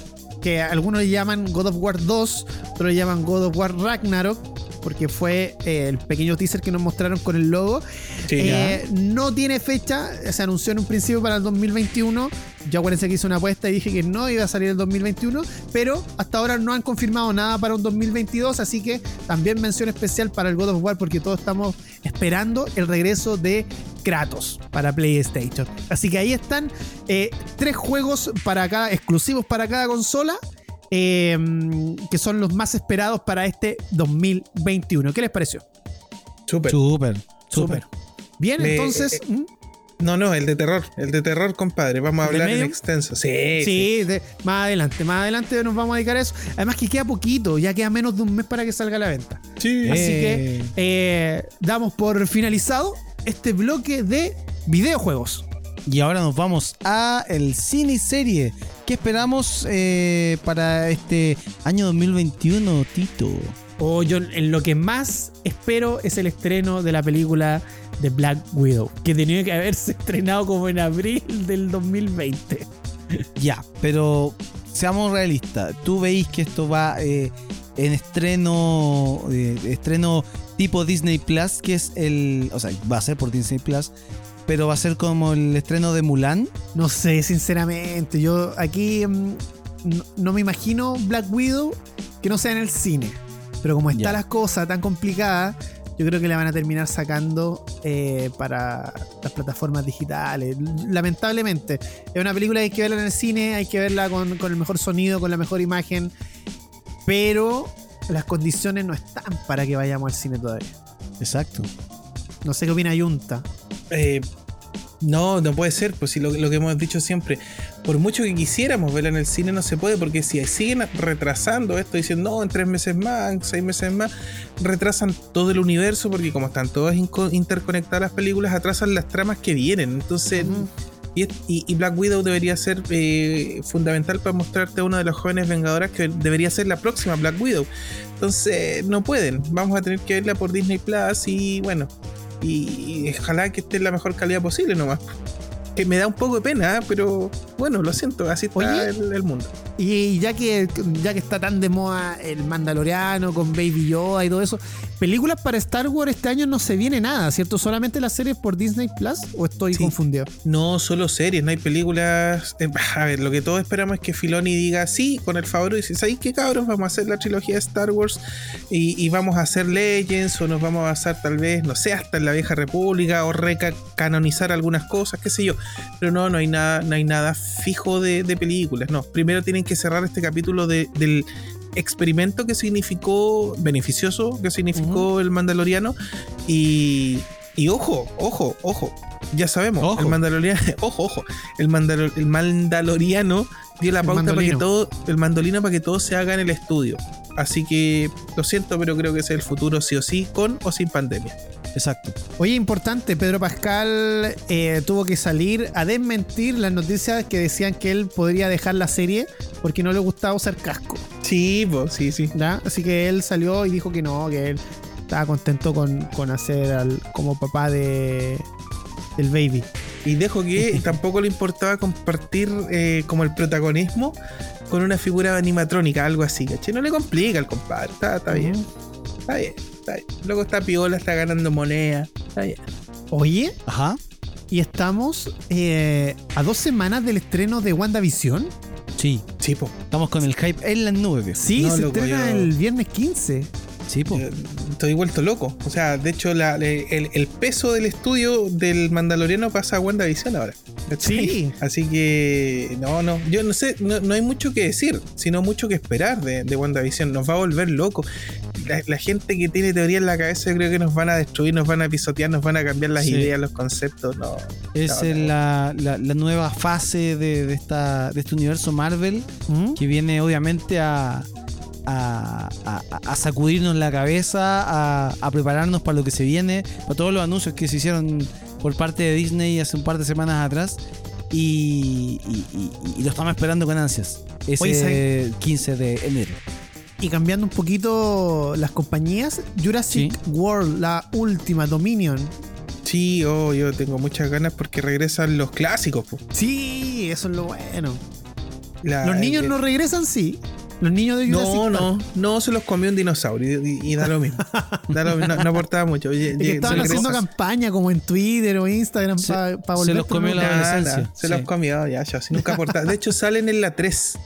que algunos le llaman God of War 2, otros le llaman God of War Ragnarok, porque fue eh, el pequeño teaser que nos mostraron con el logo. Sí, Eh, no tiene fecha, se anunció en un principio para el 2021. Yo acuérdense que hice una apuesta y dije que no iba a salir el 2021, pero hasta ahora no han confirmado nada para un 2022, así que también mención especial para el God of War porque todos estamos esperando el regreso de Kratos para PlayStation. Así que ahí están eh, tres juegos para cada, exclusivos para cada consola. Eh, que son los más esperados para este 2021. ¿Qué les pareció? Súper. Súper. Bien, Me- entonces. eh. No, no, el de terror. El de terror, compadre. Vamos a ¿El de hablar en extenso. Sí, sí. Sí, de- más adelante, más adelante nos vamos a dedicar a eso. Además que queda poquito, ya queda menos de un mes para que salga a la venta. Sí. Así Eh. que eh, damos por finalizado este bloque de videojuegos. Y ahora nos vamos a el cine y serie. ¿Qué esperamos eh, para este año 2021, Tito? O yo en lo que más espero es el estreno de la película de Black Widow, que tenía que haberse estrenado como en abril del 2020. Ya, pero seamos realistas. ¿Tú veis que esto va eh, en estreno eh, estreno tipo Disney Plus, que es el, o sea, va a ser por Disney Plus, pero va a ser como el estreno de Mulan? No sé, sinceramente, yo aquí mm, no, no me imagino Black Widow que no sea en el cine. Pero como están las cosas tan complicadas, yo creo que la van a terminar sacando eh, para las plataformas digitales. Lamentablemente, es una película que hay que verla en el cine, hay que verla con, con el mejor sonido, con la mejor imagen, pero las condiciones no están para que vayamos al cine todavía. Exacto. No sé qué opina Yunta. Eh, no, no puede ser, pues si lo, lo que hemos dicho siempre, por mucho que quisiéramos verla en el cine no se puede, porque si siguen retrasando esto, diciendo no, en tres meses más, en seis meses más, retrasan todo el universo, porque como están todas interconectadas las películas, atrasan las tramas que vienen. Entonces, y, y- y Black Widow debería ser eh, fundamental para mostrarte a una de las jóvenes vengadoras que debería ser la próxima Black Widow. Entonces, no pueden. Vamos a tener que verla por Disney Plus y bueno, y, y ojalá que esté en la mejor calidad posible nomás. Que me da un poco de pena, ¿eh? pero bueno, lo siento, así está Oye. el, el mundo. Y ya que, ya que está tan de moda el Mandaloriano con Baby Yoda y todo eso, películas para Star Wars este año no se viene nada, ¿cierto? ¿Solamente las series por Disney Plus o estoy Sí. confundido? No solo series, no hay películas. eh, a ver, lo que todos esperamos es que Filoni diga sí, con el favor, y dice, ¿sabéis qué cabros? Vamos a hacer la trilogía de Star Wars y, y vamos a hacer Legends o nos vamos a basar tal vez, no sé, hasta en la vieja república o recanonizar algunas cosas, qué sé yo. Pero no, no hay nada, no hay nada fijo de, de películas. No, primero tienen que cerrar este capítulo de- del experimento que significó, beneficioso que significó el Mandaloriano y, y ojo, ojo, ojo. Ya sabemos, Ojo. el Mandaloriano, ojo, ojo, el, Mandalo- el Mandaloriano dio la pauta para que todo, el mandolino para que todo se haga en el estudio. Así que lo siento, pero creo que ese es el futuro sí o sí, con o sin pandemia. Exacto. Oye, importante, Pedro Pascal eh, tuvo que salir a desmentir las noticias que decían que él podría dejar la serie porque no le gustaba usar casco. Sí, pues, sí, sí. Así que él salió y dijo que no, que él estaba contento con, con hacer al, como papá de del baby. Y dejo que tampoco le importaba compartir eh, como el protagonismo con una figura animatrónica, algo así, ¿cachai? No le complica al compadre, está, está bien, está bien, está bien. Luego está piola, está ganando moneda, está bien. Oye, Ajá. y estamos eh, a dos semanas del estreno de WandaVision. Sí. Sí, po. Estamos con el hype en las nubes. Sí, No, se loco, estrena yo- el viernes 15. Sí, po. Eh, Estoy vuelto loco. O sea, de hecho, la- le- el, el peso del estudio del Mandaloriano pasa a WandaVision ahora. Sí. Así que, no, no. Yo no sé, no, no hay mucho que decir, sino mucho que esperar de, de WandaVision. Nos va a volver loco. La, la gente que tiene teoría en la cabeza, yo creo que nos van a destruir, nos van a pisotear, nos van a cambiar las Sí. ideas, los conceptos. No. Es no, en no. la, la- la nueva fase de, de esta, de este universo Marvel ¿Mm? que viene obviamente a, a, a- a sacudirnos la cabeza, a, a prepararnos para lo que se viene, para todos los anuncios que se hicieron por parte de Disney hace un par de semanas atrás. Y, y- y- y lo estamos esperando con ansias. Ese Oye, ¿saben? 15 de enero. Y cambiando un poquito las compañías, Jurassic Sí. World, la última, Dominion. Sí, oh, yo tengo muchas ganas porque regresan los clásicos. po. Sí, eso es lo bueno. La- Los niños el- no regresan, sí. Los niños de Jurassic No, Park. no, no se los comió un dinosaurio y, y- y da lo mismo. Da lo- no, no aportaba mucho. Oye, Es que estaban haciendo campaña como en Twitter o Instagram Se- para se volver. los comió la- Nada, adolescencia, se sí. los comió, ya, ya, si nunca aportaban. De hecho, salen en la 3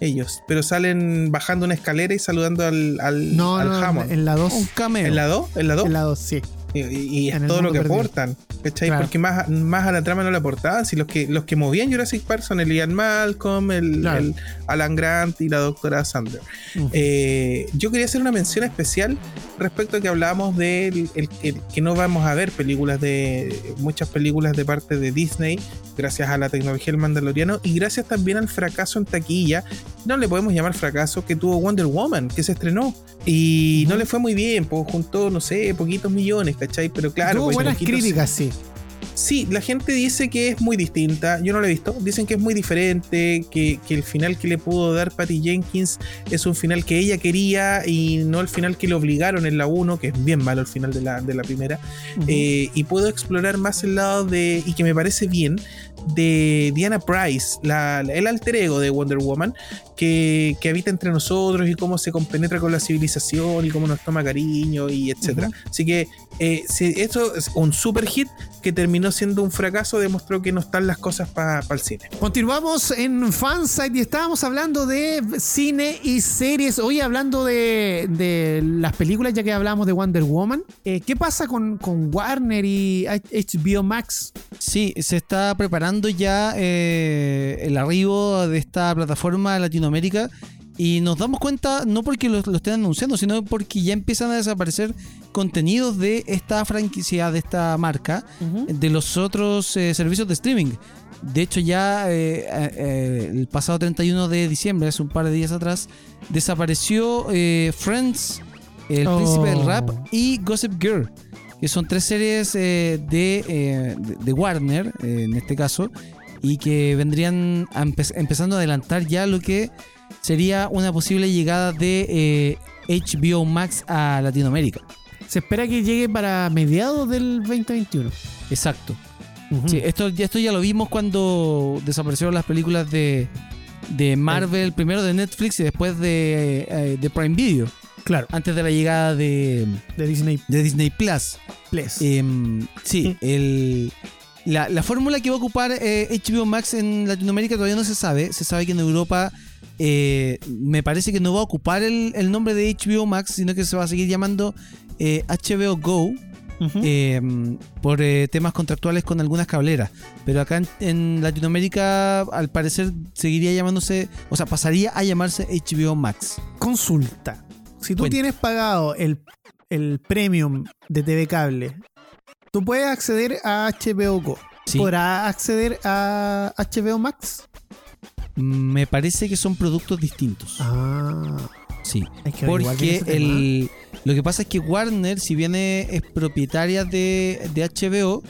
ellos, pero salen bajando una escalera y saludando al, al, No, al no, Hammond. en la 2. Un cameo. ¿En la 2? ¿En la 2? En la 2, sí. Y, es todo lo que perdido. aportan. ¿cachai? Claro. Porque más, más a la trama no le aportaban. Si los que, los que movían Jurassic Park son el Ian Malcolm, el, Claro. el Alan Grant y la doctora Sander. Eh, yo quería hacer una mención especial respecto a que hablábamos de el- el- el- que no vamos a ver películas de muchas películas de parte de Disney gracias a la tecnología del Mandaloriano y gracias también al fracaso en taquilla no le podemos llamar fracaso que tuvo Wonder Woman que se estrenó y no le fue muy bien pues juntó no sé poquitos millones ¿cachai? pero claro Tuvo pues, buenas críticas, sí. Sí, la gente dice que es muy distinta. Yo no la he visto. Dicen que es muy diferente, que, que el final que le pudo dar Patty Jenkins es un final que ella quería y no el final que le obligaron en la 1, que es bien malo el final de la, de la primera. Eh, y puedo explorar más el lado de, y que me parece bien, de Diana Price, la, el alter ego de Wonder Woman, que, que habita entre nosotros y cómo se compenetra con la civilización y cómo nos toma cariño y etcétera. Así que eh, si esto es un super hit que terminó siendo un fracaso, demostró que no están las cosas para el cine. Continuamos en Fansite y estábamos hablando de cine y series. Hoy hablando de, de las películas, ya que hablamos de Wonder Woman. Eh, ¿Qué pasa con, con Warner y HBO Max? Sí, se está preparando ya eh, el arribo de esta plataforma a Latinoamérica y nos damos cuenta no porque lo, lo estén anunciando, sino porque ya empiezan a desaparecer contenidos de esta franquicia, de esta marca, de los otros eh, servicios de streaming. De hecho, ya eh, eh, el pasado 31 de diciembre, hace un par de días atrás, desapareció eh, Friends, El Oh. Príncipe del Rap y Gossip Girl que son tres series eh, de, eh, de- de Warner, eh, en este caso, y que vendrían a empe- empezando a adelantar ya lo que sería una posible llegada de HBO Max a Latinoamérica. Se espera que llegue para mediados del 2021. Exacto. Sí, esto, ya- esto ya lo vimos cuando desaparecieron las películas de, de Marvel, primero de Netflix y después de, de Prime Video, Claro, antes de la llegada de, de Disney de Disney Plus. Plus. Em, sí, el, la, la fórmula que va a ocupar eh, HBO Max en Latinoamérica todavía no se sabe. Se sabe que en Europa eh, me parece que no va a ocupar el, el nombre de HBO Max, sino que se va a seguir llamando eh, HBO Go. Ujú. em, por eh, temas contractuales con algunas cableras. Pero acá en, en Latinoamérica, al parecer, seguiría llamándose, o sea, pasaría a llamarse HBO Max. Consulta. Si tú Cuenta. tienes pagado el, el premium de TV Cable, tú puedes acceder a HBO Go. Sí. ¿Podrás acceder a HBO Max? Me parece que son productos distintos. Ah, Sí. hay que Porque el, lo que pasa es que Warner, si bien es, es propietaria de, de HBO,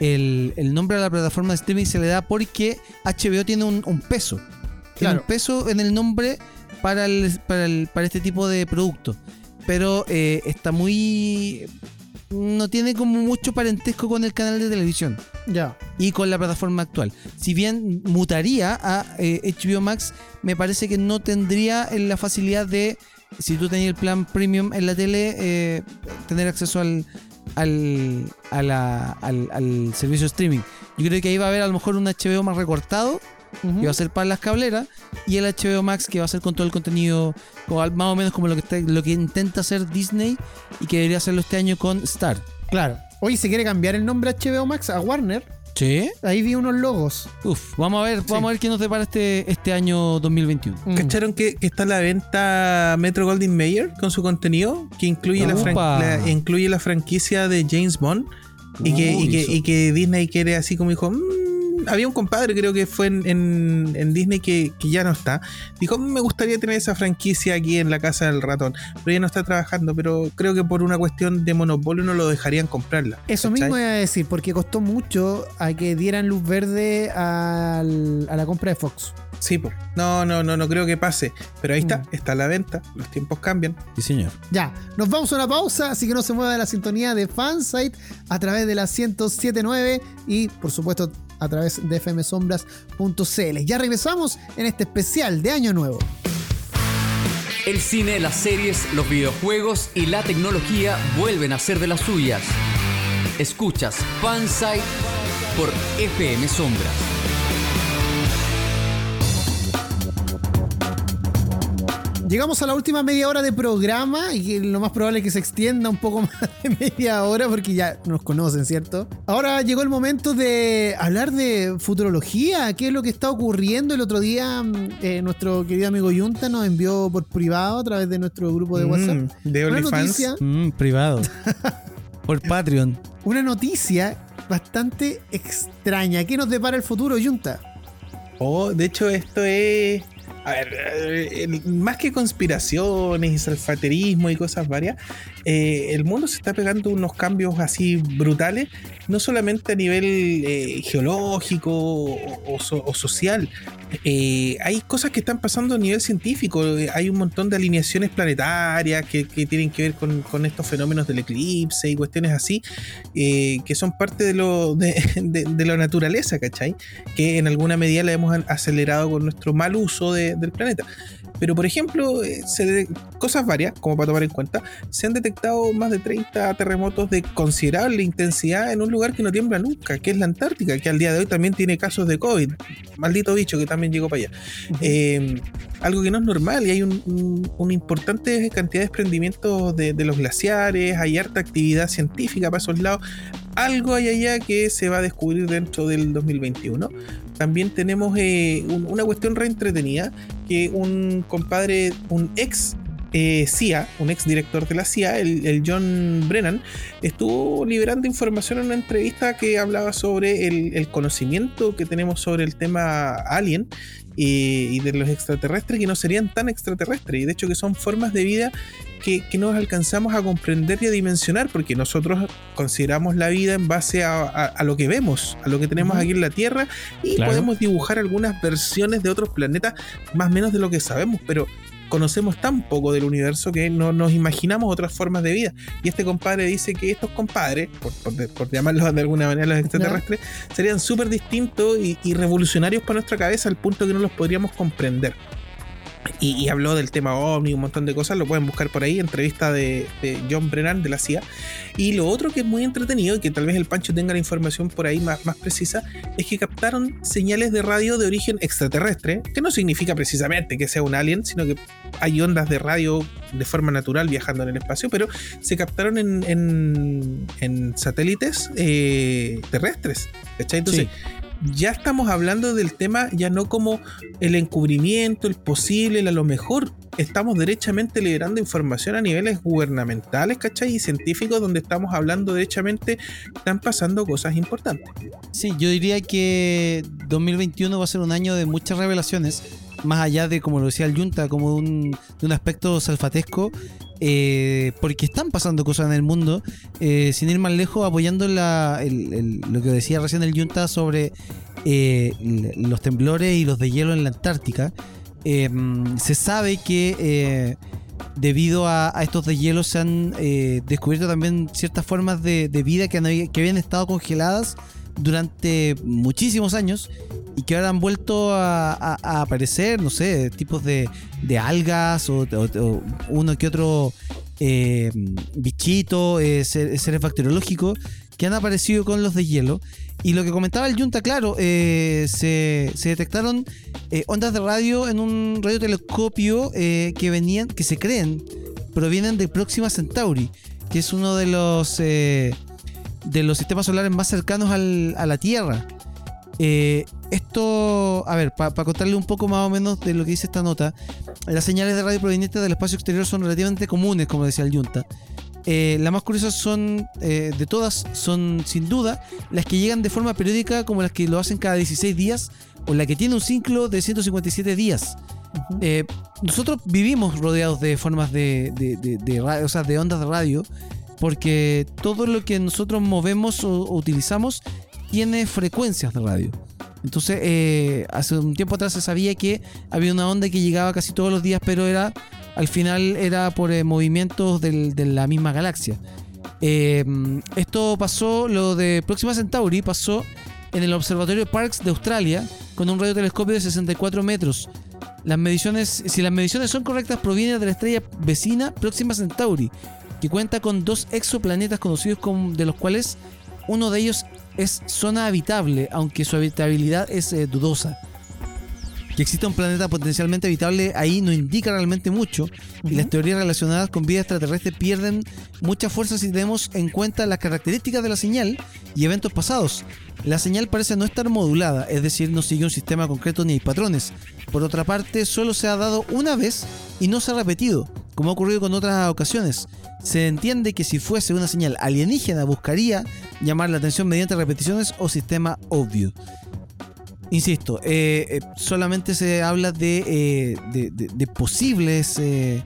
el, el nombre a la plataforma de streaming se le da porque HBO tiene un, un peso. Tiene Claro. un peso en el nombre para, el, para, el- para este tipo de producto. Pero eh, está muy... No tiene como mucho parentesco con el canal de televisión Ya. y con la plataforma actual. Si bien mutaría a eh, HBO Max, me parece que no tendría eh, la facilidad de, si tú tenías el plan premium en la tele, eh, tener acceso al, al, a la- al, al servicio de streaming. Yo creo que ahí va a haber a lo mejor un HBO más recortado, Que va a ser para las cableras, y el HBO Max que va a ser con todo el contenido, más o menos como lo que, está- lo que intenta hacer Disney y que debería hacerlo este año con Star. Claro. Oye, si quiere cambiar el nombre HBO Max a Warner, Sí. ahí vi unos logos. Uf, vamos a ver, vamos a ver qué nos depara este, este año 2021. Mm. ¿Cacharon que, que está a la venta Metro Goldwyn Mayer con su contenido? Que incluye, la, fran- Upa. la- incluye la franquicia de James Bond. Y que, y que Disney quiere así como dijo. "Mm", había un compadre, creo que fue en, en- en Disney que, que ya no está. Dijo, "Mm, me gustaría tener esa franquicia aquí en la casa del ratón. Pero ya no está trabajando. Pero creo que por una cuestión de monopolio no lo dejarían comprarla. Eso ¿cachai? mismo iba a decir, porque costó mucho a que dieran luz verde al- a la compra de Fox. Sí, po. no, no, no, no creo que pase. Pero ahí está, Mm. está a la venta. Los tiempos cambian. Sí, señor. Ya, nos vamos a una pausa, así que no se mueva de la sintonía de Fansite a través de la 1079 y por supuesto a través de fmsombras.cl. Ya regresamos en este especial de Año Nuevo. El cine, las series, los videojuegos y la tecnología vuelven a ser de las suyas. Escuchas Fansite por FM Sombras. Llegamos a la última media hora de programa y que lo más probable es que se extienda un poco más de media hora porque ya nos conocen, ¿cierto? Ahora llegó el momento de hablar de futurología, qué es lo que está ocurriendo. El otro día mm, eh, nuestro querido amigo Yunta nos envió por privado a través de nuestro grupo de WhatsApp Mm, de una OnlyFans. noticia, Mm, privado. Por Patreon. una noticia bastante extraña. ¿Qué nos depara el futuro, Yunta? Oh, de hecho, esto es. A ver, eh, más que conspiraciones y salfaterismo y cosas varias, eh, el mundo se está pegando unos cambios así brutales, no solamente a nivel eh, geológico o, o so- o social. Eh, hay cosas que están pasando a nivel científico. Hay un montón de alineaciones planetarias que, tienen que ver con, estos fenómenos del eclipse y cuestiones así, que son parte de, lo, de, la naturaleza, ¿cachai? que en alguna medida la hemos acelerado con nuestro mal uso de- del planeta. Pero, por ejemplo, eh, se cosas varias, como para tomar en cuenta, se han detectado más de 30 terremotos de considerable intensidad en un lugar que no tiembla nunca, que es la Antártica, que al día de hoy también tiene casos de COVID. Maldito bicho que también llegó para allá. Eh, algo que no es normal y hay un, un- una importante cantidad de desprendimientos de, de los glaciares, hay harta actividad científica para esos lados. Algo hay allá que se va a descubrir dentro del 2021. También tenemos eh, un- una cuestión reentretenida que un compadre, un ex eh, CIA, un ex director de la CIA, el, el John Brennan, estuvo liberando información en una entrevista que hablaba sobre el, el conocimiento que tenemos sobre el tema alien eh, y de los extraterrestres que no serían tan extraterrestres y de hecho que son formas de vida que, que no alcanzamos a comprender y a dimensionar porque nosotros consideramos la vida en base a, a- a lo que vemos, a lo que tenemos aquí en la Tierra y Claro. podemos dibujar algunas versiones de otros planetas más o menos de lo que sabemos, pero conocemos tan poco del universo que no nos imaginamos otras formas de vida. Y este compadre dice que estos compadres, por, por, por llamarlos de alguna manera los extraterrestres, serían súper distintos y, y revolucionarios para nuestra cabeza al punto que no los podríamos comprender. Y, y, habló del tema OVNI, un montón de cosas, lo pueden buscar por ahí, entrevista de, de, John Brennan de la CIA. Y lo otro que es muy entretenido, y que tal vez el Pancho tenga la información por ahí más, más precisa, es que captaron señales de radio de origen extraterrestre, que no significa precisamente que sea un alien, sino que hay ondas de radio de forma natural viajando en el espacio, pero se captaron en, en, en satélites eh, terrestres. ¿cachai? Entonces, sí ya estamos hablando del tema ya no como el encubrimiento, el posible, el a lo mejor. Estamos derechamente liberando información a niveles gubernamentales, ¿cachai? Y científicos donde estamos hablando derechamente, están pasando cosas importantes. Sí, yo diría que 2021 va a ser un año de muchas revelaciones, más allá de, como lo decía el Junta, como un, de un aspecto salfatesco, eh, porque están pasando cosas en el mundo, eh, sin ir más lejos, apoyando lo que decía recién el Junta sobre eh, los temblores y los de hielo en la Antártica. se sabe que debido a, a, estos deshielos se han descubierto también ciertas formas de, de vida que, han, que habían estado congeladas durante muchísimos años y que ahora han vuelto a, aparecer, no sé, tipos de, de algas o, uno que otro eh, bichito, eh, seres bacteriológicos que han aparecido con los de hielo. Y lo que comentaba el Junta, claro, eh, se, se, detectaron eh, ondas de radio en un radiotelescopio eh, que venían, que se creen, provienen de Próxima Centauri, que es uno de los de los sistemas solares más cercanos al, a la Tierra. Eh, esto, a ver, para pa contarle un poco más o menos de lo que dice esta nota, las señales de radio provenientes del espacio exterior son relativamente comunes, como decía el Junta. Eh, las más curiosas son, eh, de todas, son sin duda las que llegan de forma periódica, como las que lo hacen cada 16 días, o la que tiene un ciclo de 157 días. Uh -huh. nosotros vivimos rodeados de formas de, de, de, de, radio, o sea, de ondas de radio, porque todo lo que nosotros movemos o, utilizamos tiene frecuencias de radio. Entonces, eh, hace un tiempo atrás se sabía que había una onda que llegaba casi todos los días, pero era al final era por eh, movimientos de la misma galaxia. Eh, esto pasó, lo de Próxima Centauri pasó en el Observatorio Parkes de Australia con un radiotelescopio de 64 metros. Las mediciones, si las mediciones son correctas, proviene de la estrella vecina Próxima Centauri, que cuenta con dos exoplanetas conocidos como, de los cuales uno de ellos es zona habitable, aunque su habitabilidad es eh, dudosa. Que exista un planeta potencialmente habitable ahí no indica realmente mucho, uh -huh. y las teorías relacionadas con vida extraterrestre pierden mucha fuerza si tenemos en cuenta las características de la señal y eventos pasados. La señal parece no estar modulada, es decir, no sigue un sistema concreto ni hay patrones. Por otra parte, solo se ha dado una vez y no se ha repetido, como ha ocurrido con otras ocasiones. Se entiende que si fuese una señal alienígena buscaría llamar la atención mediante repeticiones o sistema obvio. Insisto, eh, eh, solamente se habla de, eh, de, posibles... De,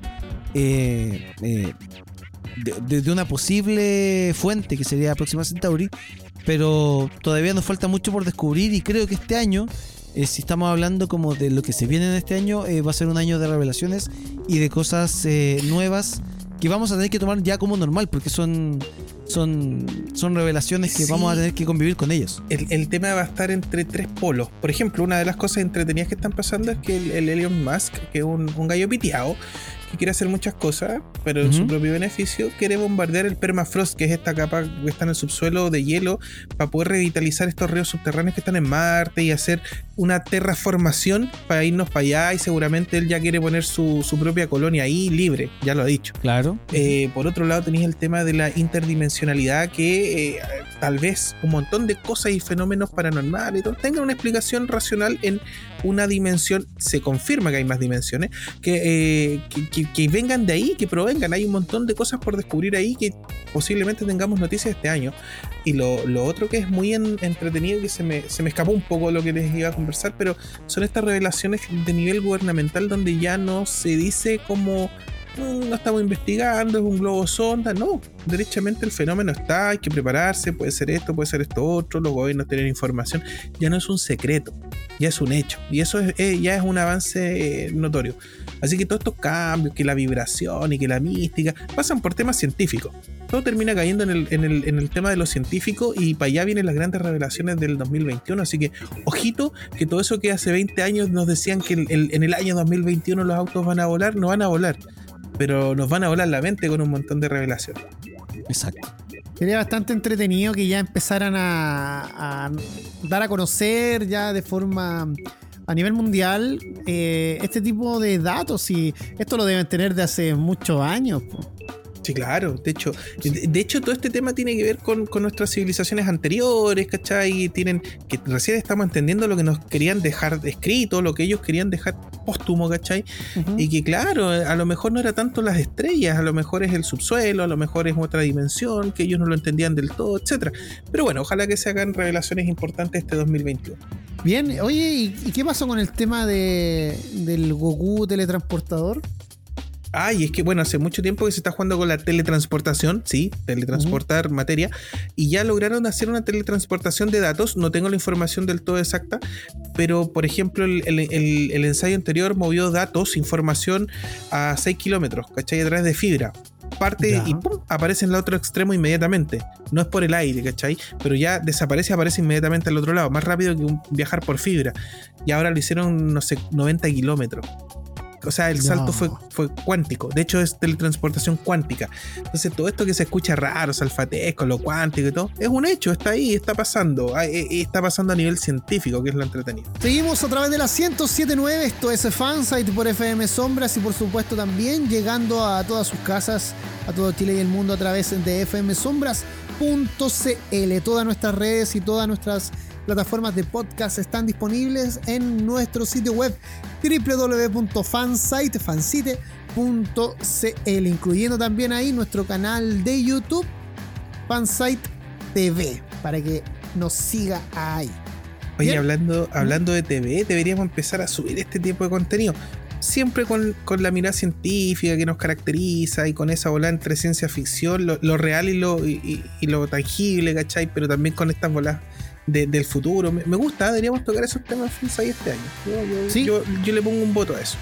de, una posible fuente que sería Próxima Centauri, pero todavía nos falta mucho por descubrir y creo que este año, eh, si estamos hablando como de lo que se viene en este año, eh, va a ser un año de revelaciones y de cosas eh, nuevas que vamos a tener que tomar ya como normal, porque son son, son revelaciones que sí. vamos a tener que convivir con ellos. El, el, tema va a estar entre tres polos. Por ejemplo, una de las cosas entretenidas que están pasando es que el, el Elon Musk, que es un, un gallo piteado, que quiere hacer muchas cosas, pero en uh -huh. su propio beneficio quiere bombardear el permafrost, que es esta capa que está en el subsuelo de hielo, para poder revitalizar estos ríos subterráneos que están en Marte y hacer una terraformación para irnos para allá. Y seguramente él ya quiere poner su, su propia colonia ahí libre, ya lo ha dicho. Claro. Eh, por otro lado, tenéis el tema de la interdimensionalidad, que eh, tal vez un montón de cosas y fenómenos paranormales y todo, tengan una explicación racional en una dimensión. Se confirma que hay más dimensiones, que, eh, que, que, que, vengan de ahí, que provengan. Hay un montón de cosas por descubrir ahí que posiblemente tengamos noticias este año. Y lo, lo otro que es muy en, entretenido, que se me, se me escapó un poco lo que les iba a conversar, pero son estas revelaciones de nivel gubernamental donde ya no se dice como no estamos investigando, es un globo sonda, no, derechamente el fenómeno está, hay que prepararse, puede ser esto, puede ser esto otro, los gobiernos tienen información, ya no es un secreto, ya es un hecho, y eso es, eh, ya es un avance eh, notorio. Así que todos estos cambios, que la vibración y que la mística, pasan por temas científicos. Todo termina cayendo en el, en el, en el tema de lo científico y para allá vienen las grandes revelaciones del 2021. Así que, ojito, que todo eso que hace 20 años nos decían que en el año 2021 los autos van a volar, no van a volar. Pero nos van a volar la mente con un montón de revelaciones. Exacto. Sería bastante entretenido que ya empezaran a, a dar a conocer ya de forma a nivel mundial eh, este tipo de datos y esto lo deben tener de hace muchos años. po. Sí, claro. De hecho, de, de hecho, todo este tema tiene que ver con, con nuestras civilizaciones anteriores, ¿cachai? Tienen, que recién estamos entendiendo lo que nos querían dejar escrito, lo que ellos querían dejar póstumo, ¿cachai? Y que claro, a lo mejor no era tanto las estrellas, a lo mejor es el subsuelo, a lo mejor es otra dimensión, que ellos no lo entendían del todo, etcétera. Pero bueno, ojalá que se hagan revelaciones importantes este 2021. Bien, oye, ¿y, y qué pasó con el tema de, del Goku teletransportador? Ay, es que bueno, hace mucho tiempo que se está jugando con la teletransportación, sí, teletransportar materia, y ya lograron hacer una teletransportación de datos, no tengo la información del todo exacta, pero por ejemplo el, el- el- el ensayo anterior movió datos, información a 6 kilómetros, ¿cachai? A través de fibra. Parte Ya. y ¡pum! aparece en el otro extremo inmediatamente. No es por el aire, ¿cachai? Pero ya desaparece, aparece inmediatamente al otro lado, más rápido que un viajar por fibra. Y ahora lo hicieron, no sé, 90 kilómetros. O sea, el No. salto fue, fue cuántico. De hecho, es teletransportación cuántica. Entonces, todo esto que se escucha raro, salfatesco, lo cuántico y todo, es un hecho, está ahí, está pasando. Ah, eh, eh, Está pasando a nivel científico, que es lo entretenido. Seguimos a través de la 1079, esto es Fansite por FM Sombras y por supuesto también llegando a todas sus casas, a todo Chile y el mundo a través de fmsombras.cl. Todas nuestras redes y todas nuestras plataformas de podcast están disponibles en nuestro sitio web www.fansite.cl, incluyendo también ahí nuestro canal de YouTube, Fansite TV, para que nos siga ahí. Oye, Bien. hablando, hablando de TV, deberíamos empezar a subir este tipo de contenido. Siempre con, con la mirada científica que nos caracteriza y con esa bola entre ciencia ficción, lo, lo real y lo, y, y- y lo tangible, ¿cachai? Pero también con estas bolas de- del futuro. Me, me gusta, deberíamos tocar esos temas ahí este año. Yo, yo- Sí. yo- yo le pongo un voto a eso.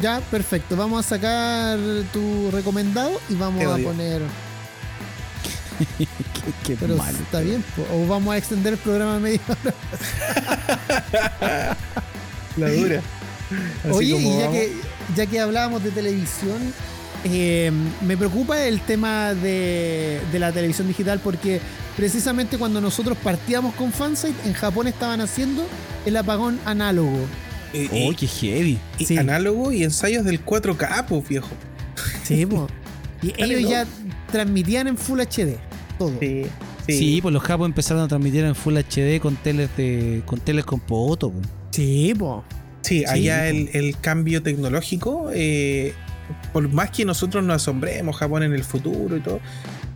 Ya, perfecto. Vamos a sacar tu recomendado y vamos a poner. qué, qué Pero mal. está bien, o vamos a extender el programa a media hora. La dura. Así Oye, y ya vamos. que, ya que hablábamos de televisión, eh, me preocupa el tema de, de la televisión digital porque precisamente cuando nosotros partíamos con Fansite, en Japón estaban haciendo el apagón análogo. Eh, eh, Oh, qué heavy. sí. análogo y ensayos del 4K, pues viejo. Sí, po. Y ellos ¿no? ya transmitían en Full HD. Todo. Sí, Sí, pues los japos empezaron a transmitir en Full HD con teles de con teles con poto. po. Sí, po. Sí, allá Sí, el, el cambio tecnológico, eh, por más que nosotros nos asombremos Japón en el futuro y todo,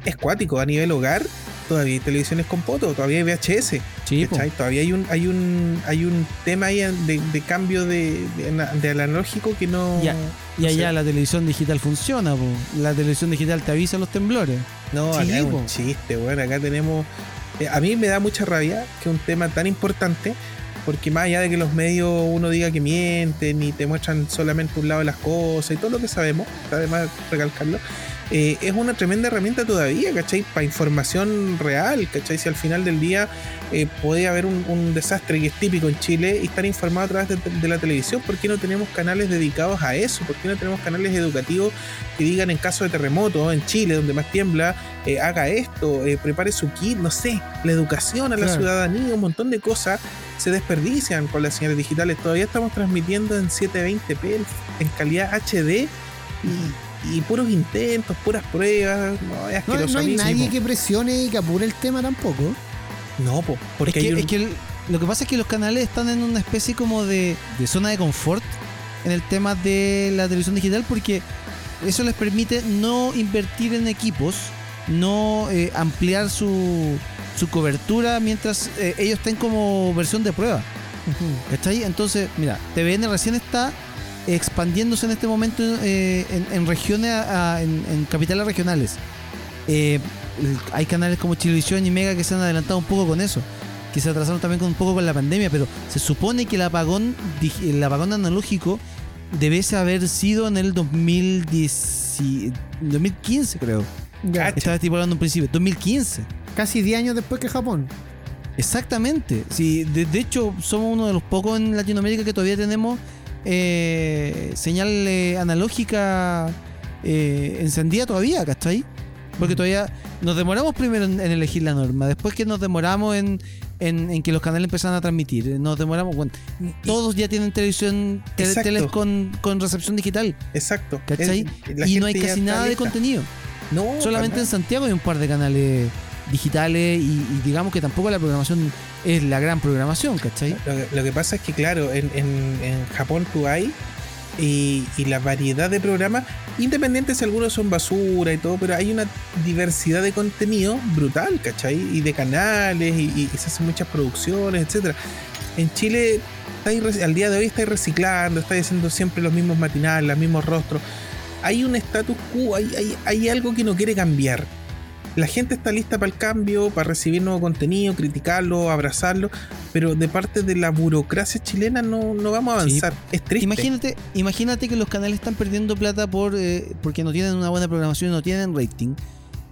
es cuático. A nivel hogar, todavía hay televisiones con poto, todavía hay VHS. Todavía hay un, hay un, hay un tema ahí de, de cambio de, de, ana- de analógico que no. Ya. Y no allá sé. la televisión digital funciona, po. La televisión digital te avisa los temblores. No, Sí, acá es un chiste, bueno, acá tenemos... eh, a mí me da mucha rabia que un tema tan importante, porque más allá de que los medios uno diga que mienten y te muestran solamente un lado de las cosas y todo lo que sabemos, está de más recalcarlo, eh, es una tremenda herramienta todavía, ¿cachai? Para información real, ¿cachai? Si al final del día eh, puede haber un, un desastre que es típico en Chile y estar informado a través de, de la televisión, ¿por qué no tenemos canales dedicados a eso? ¿Por qué no tenemos canales educativos que digan en caso de terremoto en Chile, donde más tiembla, eh, haga esto, eh, prepare su kit, no sé, la educación a la Claro. ciudadanía, un montón de cosas se desperdician con las señales digitales. Todavía estamos transmitiendo en 720p en- en calidad HD y, y puros intentos, puras pruebas. No, es No, asqueroso no a hay nadie que presione y que apure el tema tampoco. po. No, po, porque es que, hay un- es que el- lo que pasa es que los canales están en una especie como de, de zona de confort en el tema de la televisión digital porque eso les permite no invertir en equipos, no eh, ampliar su, su cobertura mientras eh, ellos estén como versión de prueba. ¿Cachai? Entonces, mira, TVN recién está expandiéndose en este momento eh, en, en regiones, a- a- en, en capitales regionales. Eh, hay canales como Chilevisión y Mega que se han adelantado un poco con eso, que se atrasaron también con un poco con la pandemia, pero se supone que el apagón, el apagón analógico debiese haber sido en el 2010 y- 2015, creo. Ya. Estaba estipulando un principio. 2015. casi 10 años después que Japón. Exactamente. Sí, de, de hecho, somos uno de los pocos en Latinoamérica que todavía tenemos eh, señal eh, analógica eh, encendida todavía, ¿cachai? Porque todavía nos demoramos primero en, en elegir la norma, después que nos demoramos en, en- en que los canales empezaron a transmitir, eh, nos demoramos, bueno, todos ya tienen televisión, tele- teles con, con recepción digital, Exacto. ¿cachai? El- la y no hay casi nada de contenido. No, Solamente en Santiago hay un par de canales digitales y, y digamos que tampoco la programación es la gran programación, ¿cachai? Lo que, lo que pasa es que, claro, en, en- en Japón tú hay y, y la variedad de programas, independientes si algunos son basura y todo, pero hay una diversidad de contenido brutal, ¿cachai? Y de canales y, y se hacen muchas producciones, etcétera. En Chile, estáis al día de hoy estáis reciclando, estáis haciendo siempre los mismos matinales, los mismos rostros. Hay un status quo, hay, hay, hay algo que no quiere cambiar. La gente está lista para el cambio, para recibir nuevo contenido, criticarlo, abrazarlo, pero de parte de la burocracia chilena no, no vamos a Sí. avanzar. Es triste. Imagínate, imagínate que los canales están perdiendo plata por eh, porque no tienen una buena programación, no tienen rating.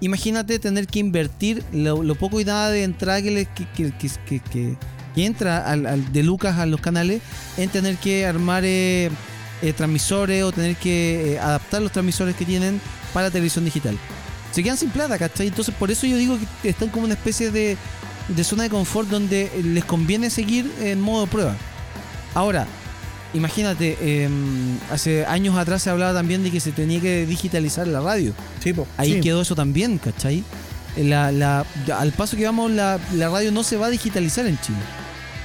Imagínate tener que invertir lo, lo poco y nada de entrada que, le- que, que- que- que- que- que entra al, al- de Lucas a los canales en tener que armar eh, eh, transmisores o tener que eh, adaptar los transmisores que tienen para la televisión digital. Se quedan sin plata, ¿cachai? Entonces por eso yo digo que están como una especie de, de zona de confort donde les conviene seguir en modo prueba. Ahora, imagínate, eh, hace años atrás se hablaba también de que se tenía que digitalizar la radio. Sí, po. Ahí Sí. quedó eso también, ¿cachai? La, la- al paso que vamos, la, la radio no se va a digitalizar en Chile.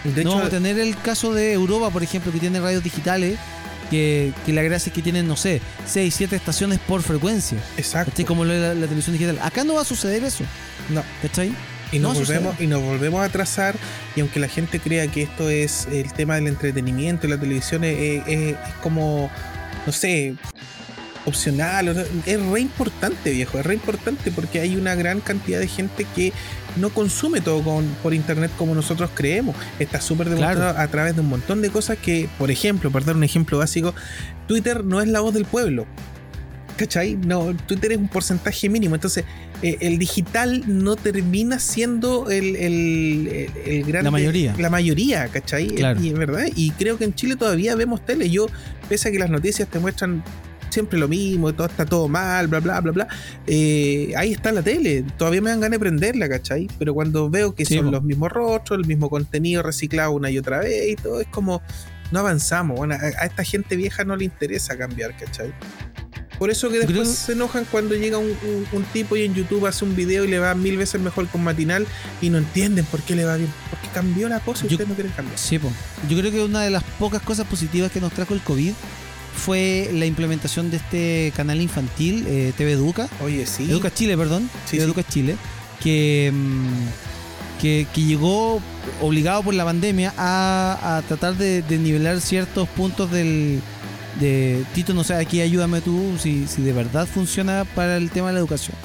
De no hecho, vamos a tener el caso de Europa, por ejemplo, que tiene radios digitales, que, que la gracia es que tienen, no sé, 6, 7 estaciones por frecuencia. exacto. ¿Cachai? Como lo es la, la televisión digital. Acá no va a suceder eso. No. ¿Cachai? Y nos, No, volvemos, sucede. y nos volvemos a atrasar. Y aunque la gente crea que esto es el tema del entretenimiento, la televisión es, es- es como, no sé, opcional. Es re importante, viejo. Es re importante porque hay una gran cantidad de gente que no consume todo con, por internet como nosotros creemos. Está súper demostrado a través de un montón de cosas que, por ejemplo, para dar un ejemplo básico, Twitter no es la voz del pueblo. ¿Cachai? No, Twitter es un porcentaje mínimo. Entonces, eh, el digital no termina siendo el, el, el, el grande- La mayoría. La mayoría, ¿cachai? Claro. Y es verdad. Y creo que en Chile todavía vemos tele. Yo, pese a que las noticias te muestran siempre lo mismo, todo está todo mal, bla, bla, bla, bla. eh, ahí está la tele. Todavía me dan ganas de prenderla, ¿cachai? Pero cuando veo que Sí, son po. los mismos rostros, el mismo contenido reciclado una y otra vez y todo, es como no avanzamos. Bueno, a, esta gente vieja no le interesa cambiar, ¿cachai? Por eso que después creo- se enojan cuando llega un, un- un tipo y en YouTube hace un video y le va mil veces mejor con matinal y no entienden por qué le va bien. Porque cambió la cosa y Yo- ustedes no quieren cambiar. Sí, po. Yo creo que una de las pocas cosas positivas que nos trajo el COVID fue la implementación de este canal infantil, eh, TV Educa. Oye, sí. Educa Chile, perdón. Sí, TV sí. Educa Chile. Que, mm, que, que llegó obligado por la pandemia a, a tratar de, de nivelar ciertos puntos del. De Tito, no sé, aquí ayúdame tú si, si de verdad funciona para el tema de la educación.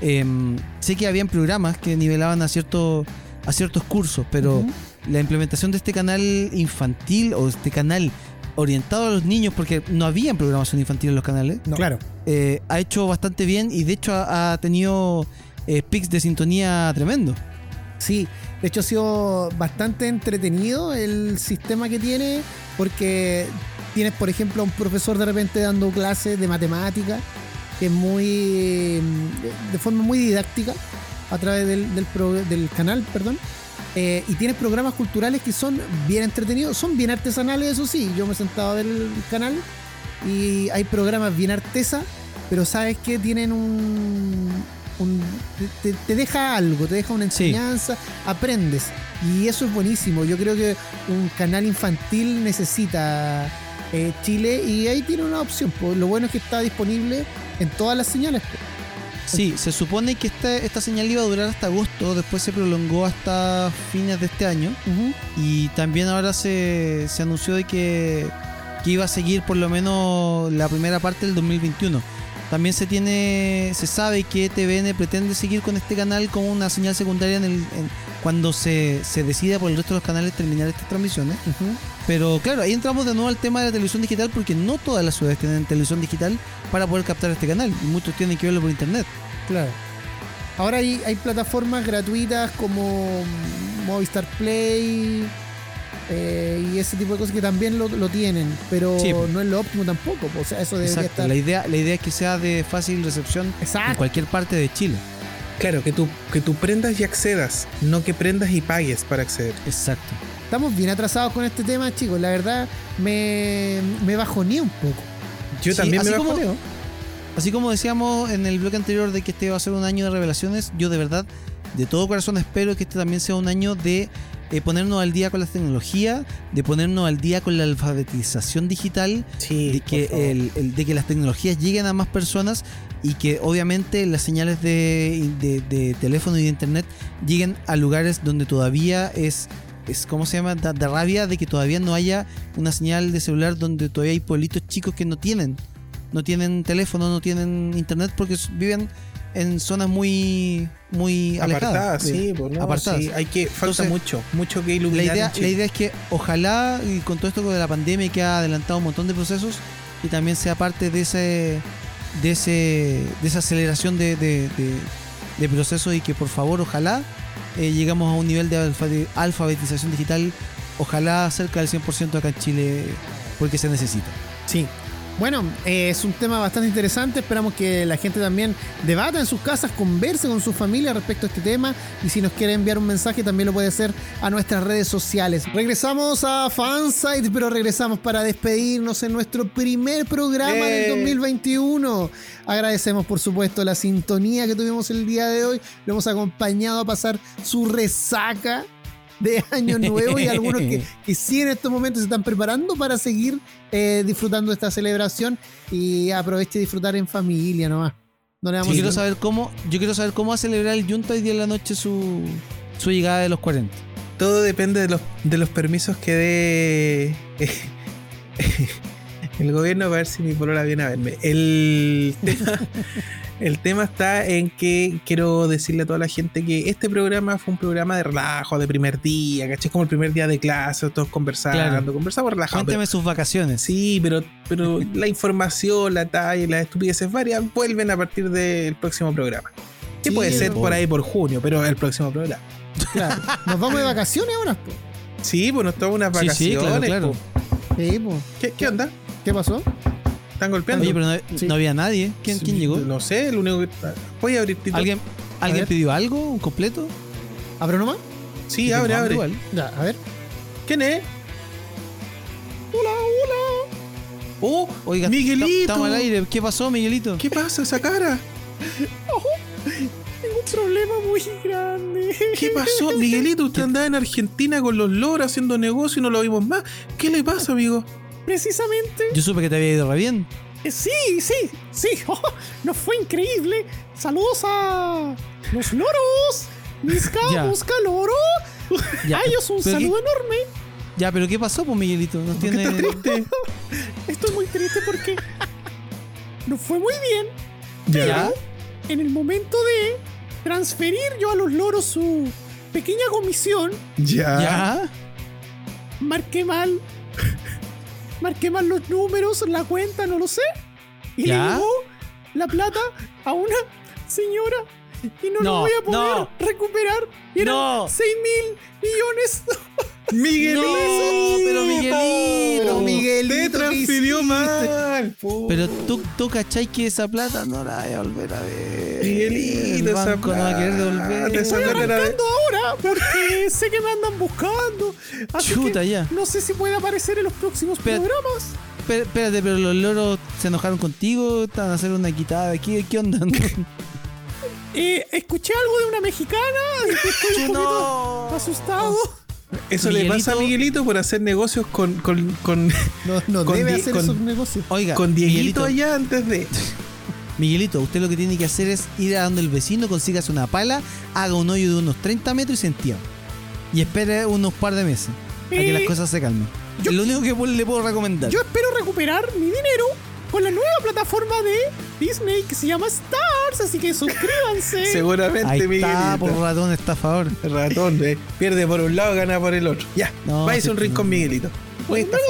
Em, sé que habían programas que nivelaban a ciertos a ciertos cursos, pero la implementación de este canal infantil o este canal orientado a los niños, porque no había programación infantil en los canales, No. Claro. eh, ha hecho bastante bien y de hecho ha, ha tenido eh, pics de sintonía tremendo. Sí, de hecho ha sido bastante entretenido el sistema que tiene porque tienes, por ejemplo, a un profesor de repente dando clases de matemática que es muy de forma muy didáctica a través del, del pro- del canal, perdón. Eh, y tienes programas culturales que son bien entretenidos, son bien artesanales, eso sí. Yo me he sentado a ver el canal y hay programas bien artesa, pero sabes que tienen un. un- te, te deja algo, te deja una Sí. enseñanza, aprendes. Y eso es buenísimo. Yo creo que un canal infantil necesita eh, Chile y ahí tiene una opción. pues, lo bueno es que está disponible en todas las señales. Sí, se supone que esta, esta señal iba a durar hasta agosto, después se prolongó hasta fines de este año y también ahora se, se anunció de que, que iba a seguir por lo menos la primera parte del 2021. También se tiene, se sabe que TVN pretende seguir con este canal como una señal secundaria en el, en- cuando se, se decida por el resto de los canales terminar estas transmisiones. Pero claro, ahí entramos de nuevo al tema de la televisión digital porque no todas las ciudades tienen televisión digital para poder captar este canal y muchos tienen que verlo por internet. Claro. Ahora hay, hay plataformas gratuitas como Movistar Play eh, y ese tipo de cosas que también lo, lo tienen, pero Sí, no es lo óptimo tampoco. po. O sea, eso debería Exacto. estar. La idea, la idea es que sea de fácil recepción en cualquier parte de Chile. Claro, que tú, que tú prendas y accedas, no que prendas y pagues para acceder. Exacto. Estamos bien atrasados con este tema, chicos. La verdad, me, me bajoné un poco. Yo Sí, también me como- bajoneo. Así como decíamos en el bloque anterior de que este va a ser un año de revelaciones, yo de verdad, de todo corazón espero que este también sea un año de eh, ponernos al día con la tecnología, de ponernos al día con la alfabetización digital, Sí, de que, el, el- de que las tecnologías lleguen a más personas y que obviamente las señales de, de- de teléfono y de internet lleguen a lugares donde todavía es, es ¿cómo se llama? Da, da rabia de que todavía no haya una señal de celular donde todavía hay pueblitos chicos que no tienen, no tienen teléfono, no tienen internet porque viven en zonas muy, muy alejadas. apartadas, sí, pues no, apartadas. sí, hay que falta Entonces, mucho, mucho que La iluminar. idea, en Chile. la idea es que ojalá, y con todo esto de la pandemia que ha adelantado un montón de procesos, y también sea parte de ese de ese de esa aceleración de, de, de- de procesos y que por favor, ojalá eh, llegamos a un nivel de alfa- alfabetización digital, ojalá cerca del 100% acá en Chile, porque se necesita. Sí. Bueno, eh, es un tema bastante interesante. Esperamos que la gente también debata en sus casas, converse con su familia respecto a este tema. Y si nos quiere enviar un mensaje, también lo puede hacer a nuestras redes sociales. Regresamos a Fansite, pero regresamos para despedirnos en nuestro primer programa del ¡Eh! 2021. Agradecemos, por supuesto, la sintonía que tuvimos el día de hoy. Lo hemos acompañado a pasar su resaca de Año Nuevo y algunos que, que sí en estos momentos se están preparando para seguir eh, disfrutando de esta celebración y aproveche disfrutar en familia nomás. No le Yo quiero saber cómo, yo quiero saber cómo va a celebrar el Junta hoy día en la noche su, su llegada de los 40. Todo depende de los, de los permisos que dé el gobierno para ver si mi polola viene a verme. El tema, el tema está en que quiero decirle a toda la gente que este programa fue un programa de relajo, de primer día, ¿cachai? Como el primer día de clase, todos conversando, Claro. conversamos relajados. pero- Cuénteme sus vacaciones. Sí, pero, pero la información, la talla y las estupideces varias vuelven a partir del próximo programa. Que Sí, puede ser por- ahí por junio, pero el próximo programa. Claro. Nos vamos de vacaciones ahora. po? Sí, pues nos tomamos unas Sí, vacaciones. sí, claro, claro. po. Sí, po. ¿Qué, qué onda? ¿Qué pasó? ¿Están golpeando? Oye, pero no, Sí. no había nadie. ¿Quién, llegó? No sé, el único que. Voy a abrir Tito. ¿Alguien, ¿alguien pidió algo? ¿Un completo? ¿Abro nomás? Sí, abre, abre. igual. Ya, a ver. ¿Quién es? Hola, hola. ¡Oh! Oiga, ¡Miguelito! Estamos al aire. ¿Qué pasó, Miguelito? ¿Qué pasa esa cara? Tengo un problema muy grande. ¿Qué pasó? Miguelito, usted andaba en Argentina con los loros haciendo negocio y no lo vimos más. ¿Qué le pasa, amigo? Precisamente. Yo supe que te había ido re bien. Eh, Sí, sí, sí. Oh, nos fue increíble. Saludos a los loros. Mis cabos caloro. Ya, A ellos un pero saludo qué- enorme. ya, pero ¿qué pasó, pues, Miguelito? Nos ¿Por qué tiene... triste? Estoy muy triste porque nos fue muy bien. ¿Ya? En el momento de transferir yo a los loros su pequeña comisión, Ya. ¿Ya? marqué mal. Marqué mal los números, la cuenta, no lo sé. Y le llegó la plata a una señora y no, lo No, voy a poder no. recuperar. Y eran No. 6 mil millones. ¡Miguelito! No, pero Miguelito. Pero Miguelito, Te ¿qué transfirió mal. po. Pero tú, tú cachai que esa plata no la voy a volver a ver. Miguelito, El esa banco no va a querer devolver. Estoy arrancando ahora porque sé que me andan buscando. Así Chuta, que ya. no sé si puede aparecer en los próximos Espera. programas. Espera- Espérate, pero los loros se enojaron contigo, están a hacer una quitada. ¿Qué, qué onda? Eh, escuché algo de una mexicana y estoy un poquito no. asustado. Eso le pasa a Miguelito- por hacer negocios con, con, con, No, no Con debe die- hacer con- esos negocios. Oiga, con Dieguito Miguelito, allá antes de. Miguelito, usted lo que tiene que hacer es ir a donde el vecino, consígase una pala, haga un hoyo de unos 30 metros y se entierra. Y espere unos par de meses para que Eh, las cosas se calmen. yo- es lo único que le puedo recomendar. Yo espero recuperar mi dinero con la nueva plataforma de Disney que se llama Stars. así que suscríbanse. Seguramente, Ahí está, Miguelito. por ratón estafador. El ratón, eh, pierde por un lado, gana por el otro. Ya, No, váyase sí, un rincón, no. Miguelito. Muy estafado.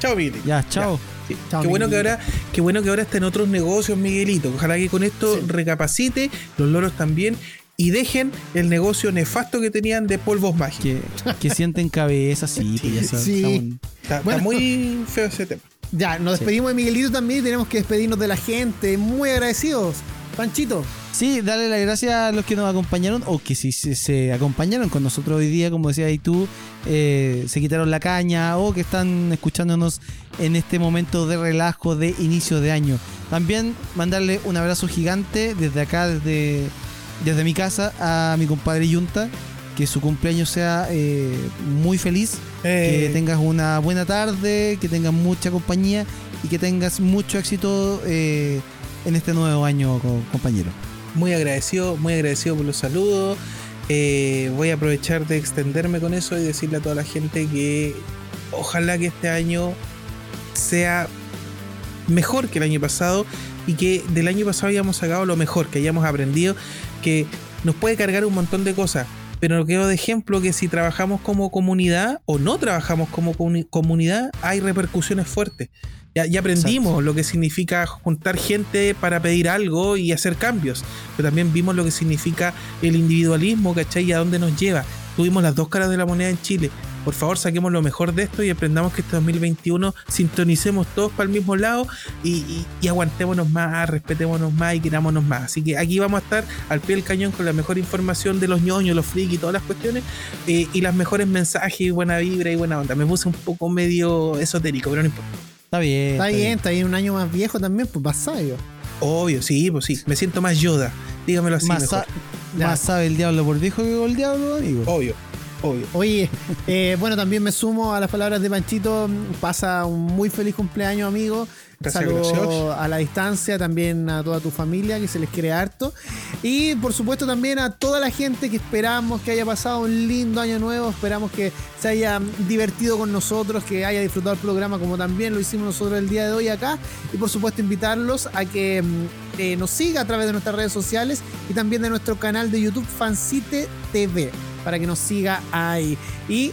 Chao, Miguelito. Ya, chao. Sí. Chao, qué bueno que ahora, qué bueno que ahora está en otros negocios, Miguelito. Ojalá que con esto recapacite, los loros también, y dejen el negocio nefasto que tenían de polvos mágicos. Que, que sienten cabeza, sí, pues ya sabes, Sí. Está, está Bueno. muy feo ese tema. Ya, nos despedimos de Miguelito también y tenemos que despedirnos de la gente. Muy agradecidos. Panchito. Sí, darle las gracias a los que nos acompañaron o que si se, se acompañaron con nosotros hoy día, como decías ahí tú, eh, se quitaron la caña o que están escuchándonos en este momento de relajo de inicio de año. También mandarle un abrazo gigante desde acá, desde, desde mi casa, a mi compadre Yunta. Que su cumpleaños sea eh, muy feliz, que Eh, tengas una buena tarde, que tengas mucha compañía y que tengas mucho éxito eh, en este nuevo año, co- compañero. muy agradecido, muy agradecido por los saludos. Voy a aprovechar de extenderme con eso y decirle a toda la gente que ojalá que este año sea mejor que el año pasado y que del año pasado hayamos sacado lo mejor, que hayamos aprendido, que nos puede cargar un montón de cosas. Pero quedo de ejemplo que si trabajamos como comunidad o no trabajamos como comuni- comunidad, hay repercusiones fuertes. Ya, ya aprendimos lo que significa juntar gente para pedir algo y hacer cambios. Pero también vimos lo que significa el individualismo, ¿cachai? Y a dónde nos lleva. Tuvimos las dos caras de la moneda en Chile. Por favor, saquemos lo mejor de esto y aprendamos que este 2021 sintonicemos todos para el mismo lado y, y- y aguantémonos más, respetémonos más y querámonos más. Así que aquí vamos a estar al pie del cañón con la mejor información de los ñoños, los friki y todas las cuestiones eh, y las mejores mensajes y buena vibra y buena onda. Me puse un poco medio esotérico, pero no importa. Está bien. Está bien, está bien un año más viejo también, pues más sabio. Obvio, sí, pues sí. Me siento más Yoda. Dígamelo así. Más, mejor. más sabe el diablo por viejo que el diablo, amigo. Obvio, obvio. Oye, eh, bueno, también me sumo a las palabras de Panchito. Pasa un muy feliz cumpleaños, amigo. Saludos a la distancia, también a toda tu familia, que se les quiere harto. Y por supuesto también a toda la gente que esperamos que haya pasado un lindo año nuevo. Esperamos que se haya divertido con nosotros, que haya disfrutado el programa como también lo hicimos nosotros el día de hoy acá. Y por supuesto invitarlos a que mm, eh, nos siga a través de nuestras redes sociales y también de nuestro canal de YouTube Fancite TV para que nos siga ahí. Y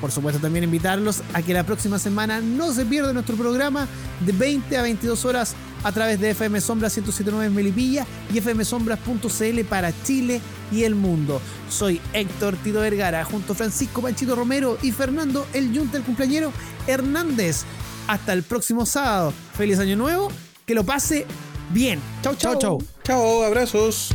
por supuesto también invitarlos a que la próxima semana no se pierda nuestro programa de 20 a 22 horas a través de FM Sombra 1079 en Melipilla y fmsombras.cl para Chile y el mundo. Soy Héctor Tito Vergara junto a Francisco Panchito Romero y Fernando El Yunta el cumpleañero Hernández. Hasta el próximo sábado. Feliz año nuevo. Que lo pase bien. Chau, chau. Chau, chau. Chao, abrazos.